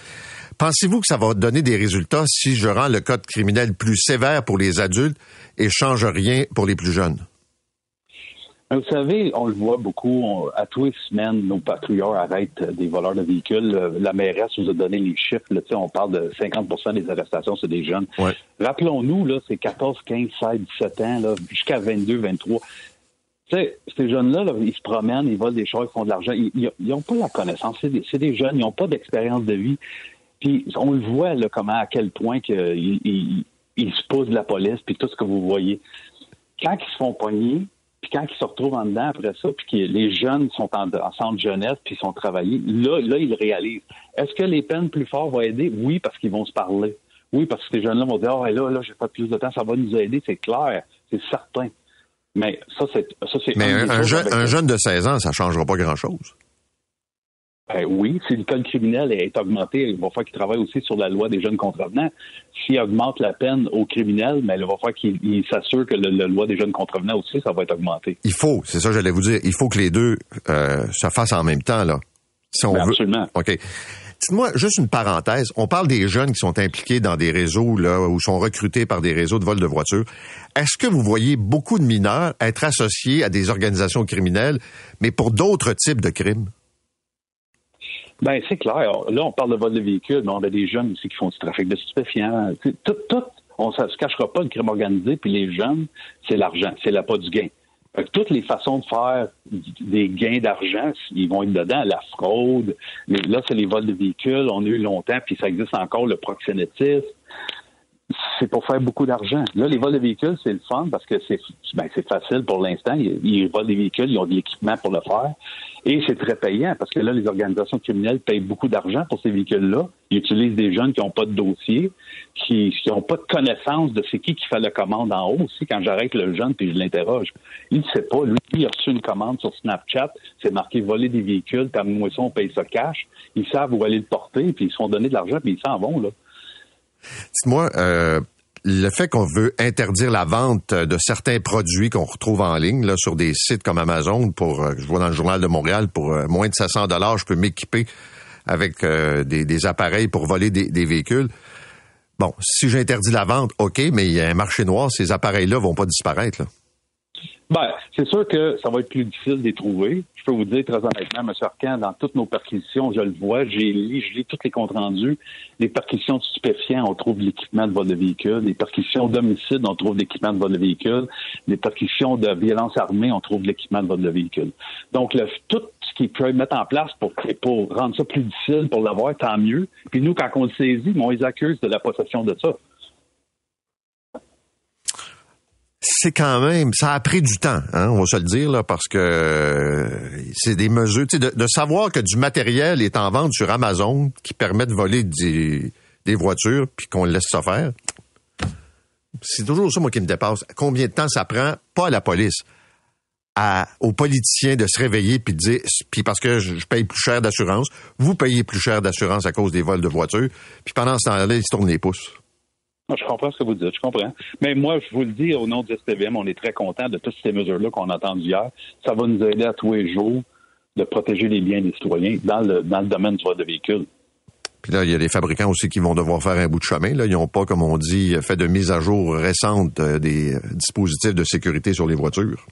Pensez-vous que ça va donner des résultats si je rends le code criminel plus sévère pour les adultes et change rien pour les plus jeunes? Vous savez, on le voit beaucoup. à tous les semaines, nos patrouilleurs arrêtent des voleurs de véhicules. La mairesse vous a donné les chiffres. on parle de 50% des arrestations, c'est des jeunes. Rappelons-nous, là, c'est 14, 15, 16, 17 ans, jusqu'à 22, 23. sais, ces jeunes-là, ils se promènent, ils volent des choses, ils font de l'argent. Ils n'ont pas la connaissance. C'est des, des, jeunes, ils n'ont pas d'expérience de vie. Puis on le voit là, comment à quel point qu'ils il, se posent de la police, puis tout ce que vous voyez. Quand ils se font pogner, puis quand ils se retrouvent en dedans après ça, puis que les jeunes sont en, centre jeunesse, puis ils sont travaillés, là, là, ils réalisent. Est-ce que les peines plus fortes vont aider? Oui, parce qu'ils vont se parler. Oui, parce que ces jeunes-là vont dire, oh, là, là, j'ai pas plus de temps, ça va nous aider, c'est clair, c'est certain. Mais ça, c'est, ça, c'est. Mais un, un jeune de 16 ans, ça changera pas grand-chose. Ben oui, si le code criminel est augmenté, il va falloir qu'il travaille aussi sur la loi des jeunes contrevenants. S'il augmente la peine aux criminels, mais il va falloir qu'il s'assure que la loi des jeunes contrevenants aussi, ça va être augmenté. Il faut, c'est ça que j'allais vous dire, il faut que les deux euh, se fassent en même temps, là. Si on ben, veut. Absolument. OK. Dites-moi, juste une parenthèse. On parle des jeunes qui sont impliqués dans des réseaux, là, ou sont recrutés par des réseaux de vol de voitures. Est-ce que vous voyez beaucoup de mineurs être associés à des organisations criminelles, mais pour d'autres types de crimes? Ben c'est clair. Là, on parle de vol de véhicules, mais on a des jeunes aussi qui font du trafic de stupéfiants. Tout, tout, on ne se cachera pas le crime organisé, puis les jeunes, c'est l'argent, c'est la pas du gain. toutes les façons de faire des gains d'argent, ils vont être dedans. La fraude, là, c'est les vols de véhicules. On a eu longtemps, puis ça existe encore, le proxénétisme c'est pour faire beaucoup d'argent. Là, les vols de véhicules, c'est le fun parce que c'est ben, facile pour l'instant. Ils, ils, volent des véhicules, ils ont de l'équipement pour le faire. Et c'est très payant parce que là, les organisations criminelles payent beaucoup d'argent pour ces véhicules-là. Ils utilisent des jeunes qui n'ont pas de dossier, qui n'ont pas de connaissance de c'est qui qui fait la commande en haut aussi. Quand j'arrête le jeune puis je l'interroge, il ne sait pas. Lui, il a reçu une commande sur Snapchat, c'est marqué voler des véhicules, comme moi ça, on paye ça cash. Ils savent où aller le porter, puis ils se font donner de l'argent, puis ils s'en vont, là. Dites-moi, euh, le fait qu'on veut interdire la vente de certains produits qu'on retrouve en ligne là, sur des sites comme Amazon, pour euh, je vois dans le journal de Montréal, pour euh, moins de 500 dollars, je peux m'équiper avec euh, des, appareils pour voler des, véhicules. Bon, si j'interdis la vente, OK, mais il y a un marché noir, ces appareils-là vont pas disparaître. Ben, c'est sûr que ça va être plus difficile de les trouver. Je peux vous dire très honnêtement, M. Arcan, dans toutes nos perquisitions, je le vois, j'ai lu, je lis tous les comptes rendus. Les perquisitions de stupéfiants, on trouve l'équipement de vol de véhicule. Les perquisitions d'homicide, on trouve l'équipement de vol de véhicule. Les perquisitions de violence armée, on trouve l'équipement de vol de véhicule. Donc, tout ce qu'ils peuvent mettre en place pour, pour rendre ça plus difficile pour l'avoir, tant mieux. Puis nous, quand on le saisit, on les accuse de la possession de ça. C'est quand même, ça a pris du temps, hein, on va se le dire, là, parce que euh, c'est des mesures, de, de savoir que du matériel est en vente sur Amazon qui permet de voler des, voitures, puis qu'on laisse ça faire. C'est toujours ça, moi, qui me dépasse. Combien de temps ça prend, pas à la police, à, aux politiciens de se réveiller puis de dire, puis parce que je, paye plus cher d'assurance, vous payez plus cher d'assurance à cause des vols de voitures, puis pendant ce temps-là, ils se tournent les pouces. Je comprends ce que vous dites, je comprends. Mais moi, je vous le dis, au nom du STVM, on est très content de toutes ces mesures-là qu'on a entendues hier. Ça va nous aider à tous les jours de protéger les biens des citoyens dans le, dans le domaine du voie de véhicule. Puis là, il y a les fabricants aussi qui vont devoir faire un bout de chemin. Là. Ils n'ont pas, comme on dit, fait de mise à jour récente euh, des dispositifs de sécurité sur les voitures.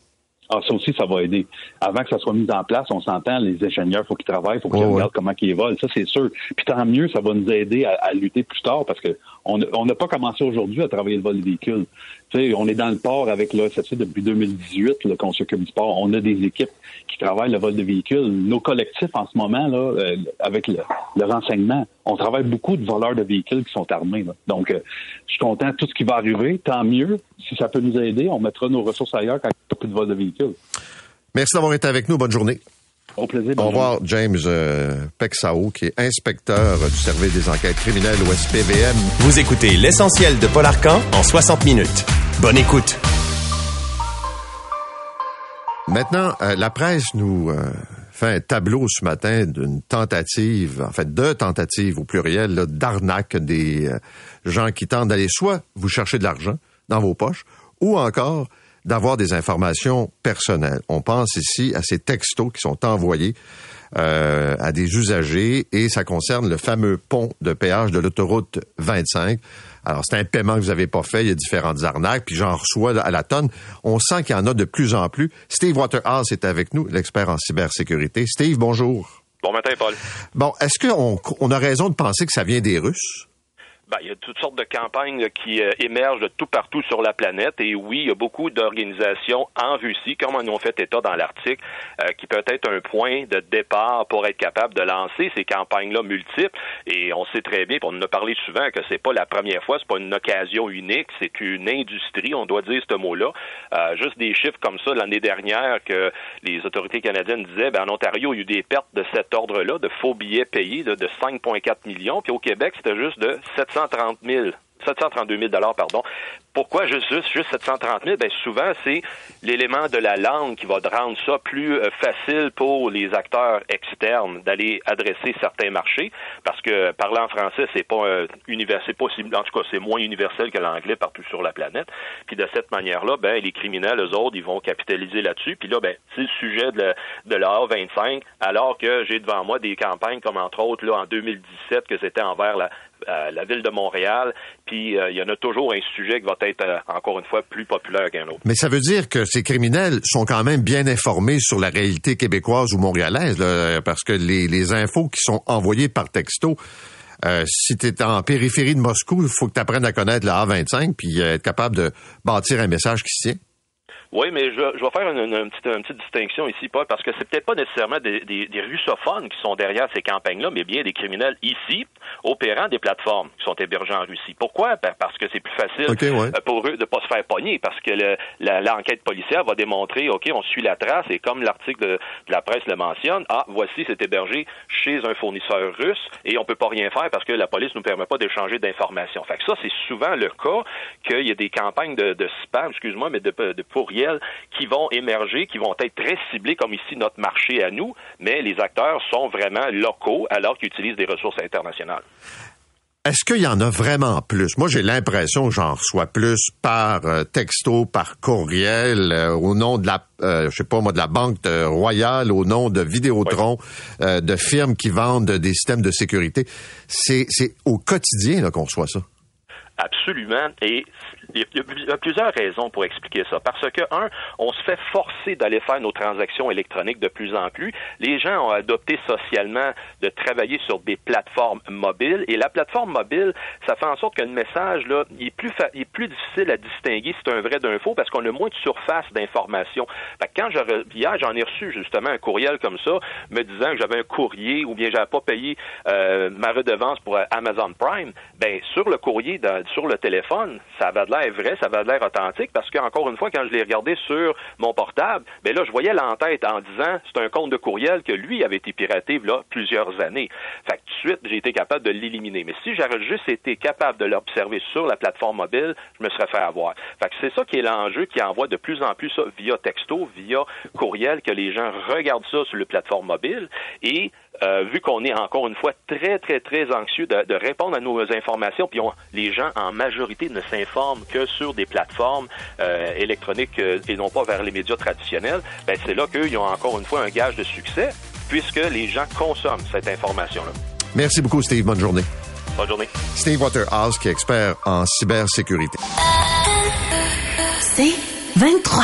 Ah, ça aussi, ça va aider. Avant que ça soit mis en place, on s'entend, les ingénieurs, faut qu'ils travaillent, il faut qu'ils regardent comment ils volent. Ça, c'est sûr. Puis tant mieux, ça va nous aider à, lutter plus tard parce que on n'a pas commencé aujourd'hui à travailler le vol des véhicules. on est dans le port avec l'OSFC depuis 2018 qu'on s'occupe du port. On a des équipes qui travaillent le vol de véhicules. Nos collectifs en ce moment, là, euh, avec le, renseignement, on travaille beaucoup de voleurs de véhicules qui sont armés. Donc, euh, je suis content de tout ce qui va arriver. Tant mieux. Si ça peut nous aider, on mettra nos ressources ailleurs quand il n'y a plus de vol de véhicules. Merci d'avoir été avec nous. Bonne journée. Au plaisir. Au revoir, James euh, Pexao, qui est inspecteur du service des enquêtes criminelles au SPVM. Vous écoutez l'essentiel de Paul Arcan en 60 minutes. Bonne écoute. Maintenant, euh, la presse nous euh, fait un tableau ce matin d'une tentative, en fait deux tentatives au pluriel, d'arnaque des gens qui tentent d'aller soit vous chercher de l'argent dans vos poches, ou encore d'avoir des informations personnelles. On pense ici à ces textos qui sont envoyés euh, à des usagers et ça concerne le fameux pont de péage de l'autoroute 25. Alors, c'est un paiement que vous n'avez pas fait, il y a différentes arnaques, puis j'en reçois à la tonne. On sent qu'il y en a de plus en plus. Steve Waterhouse est avec nous, l'expert en cybersécurité. Steve, bonjour. Bon matin, Paul. Bon, est-ce qu'on on a raison de penser que ça vient des Russes? Ben, il y a toutes sortes de campagnes qui euh, émergent de tout partout sur la planète. Et oui, il y a beaucoup d'organisations en Russie, comme on en fait état dans l'article, euh, qui peut être un point de départ pour être capable de lancer ces campagnes-là multiples. Et on sait très bien, on en a parlé souvent, que c'est pas la première fois, c'est pas une occasion unique, c'est une industrie, on doit dire ce mot-là. Euh, juste des chiffres comme ça l'année dernière que les autorités canadiennes disaient, ben, en Ontario, il y a eu des pertes de cet ordre-là, de faux billets payés de 5,4 millions, puis au Québec, c'était juste de 700 730 000 732 000 pardon. Pourquoi juste, juste, 730 000? Ben, souvent, c'est l'élément de la langue qui va rendre ça plus euh, facile pour les acteurs externes d'aller adresser certains marchés, parce que parler en français, c'est pas euh, universel, pas en tout cas, c'est moins universel que l'anglais partout sur la planète. Puis de cette manière-là, ben, les criminels, eux autres, ils vont capitaliser là-dessus. Puis là, ben, c'est le sujet de, de la 25 alors que j'ai devant moi des campagnes comme entre autres là en 2017 que c'était envers la, la ville de Montréal. Puis euh, il y en a toujours un sujet qui va euh. Mais ça veut dire que ces criminels sont quand même bien informés sur la réalité québécoise ou montréalaise, parce que les, infos qui sont envoyées par texto. Euh, si tu es en périphérie de Moscou, il faut que tu apprennes à connaître la A25 puis être capable de bâtir un message qui se tient. Oui, mais je, je vais faire une, une, petite, une, petite, distinction ici, Paul, parce que c'est peut-être pas nécessairement des, des, des, russophones qui sont derrière ces campagnes-là, mais bien des criminels ici, opérant des plateformes qui sont hébergées en Russie. Pourquoi? Ben parce que c'est plus facile euh, pour eux de pas se faire pogner, parce que l'enquête policière va démontrer, OK, on suit la trace, et comme l'article de, la presse le mentionne, ah, voici, c'est hébergé chez un fournisseur russe, et on peut pas rien faire parce que la police nous permet pas d'échanger d'informations. Fait que ça, c'est souvent le cas qu'il y a des campagnes de, de spam, excuse-moi, mais de, de pourrier qui vont émerger, qui vont être très ciblés comme ici notre marché à nous, mais les acteurs sont vraiment locaux alors qu'ils utilisent des ressources internationales. est-ce qu'il y en a vraiment plus? Moi, j'ai l'impression que j'en reçois plus par euh, texto, par courriel, euh, au nom de la, euh, je sais pas moi, de la Banque Royale, au nom de Vidéotron, de firmes qui vendent des systèmes de sécurité. C'est, c'est au quotidien qu'on reçoit ça. Absolument. Et il y, a, plusieurs raisons pour expliquer ça. Parce que, un, on se fait forcer d'aller faire nos transactions électroniques de plus en plus. Les gens ont adopté socialement de travailler sur des plateformes mobiles. Et la plateforme mobile, ça fait en sorte que le message, là, il est plus, il est plus difficile à distinguer si c'est un vrai d'un faux parce qu'on a moins de surface d'information. Quand je, hier, j'en ai reçu justement un courriel comme ça, me disant que j'avais un courrier ou bien j'avais pas payé euh, ma redevance pour Amazon Prime. Ben, sur le courrier, sur le téléphone, ça avait de l'air vrai, ça avait l'air authentique, parce qu'encore une fois, quand je l'ai regardé sur mon portable, ben là, je voyais l'entête en disant c'est un compte de courriel que lui avait été piraté là plusieurs années. Fait que tout de suite, j'ai été capable de l'éliminer. Mais si j'avais juste été capable de l'observer sur la plateforme mobile, je me serais fait avoir. Fait que c'est ça qui est l'enjeu qui envoie de plus en plus ça via texto, via courriel, que les gens regardent ça sur la plateforme mobile et euh, vu qu'on est encore une fois très, très, très anxieux de, répondre à nos informations, puis les gens en majorité ne s'informent que sur des plateformes euh, électroniques euh, et non pas vers les médias traditionnels, ben c'est là qu'ils ont encore une fois un gage de succès, puisque les gens consomment cette information-là. Merci beaucoup, Steve. Bonne journée. Bonne journée. Steve Waterhouse, qui est expert en cybersécurité. C'est 23.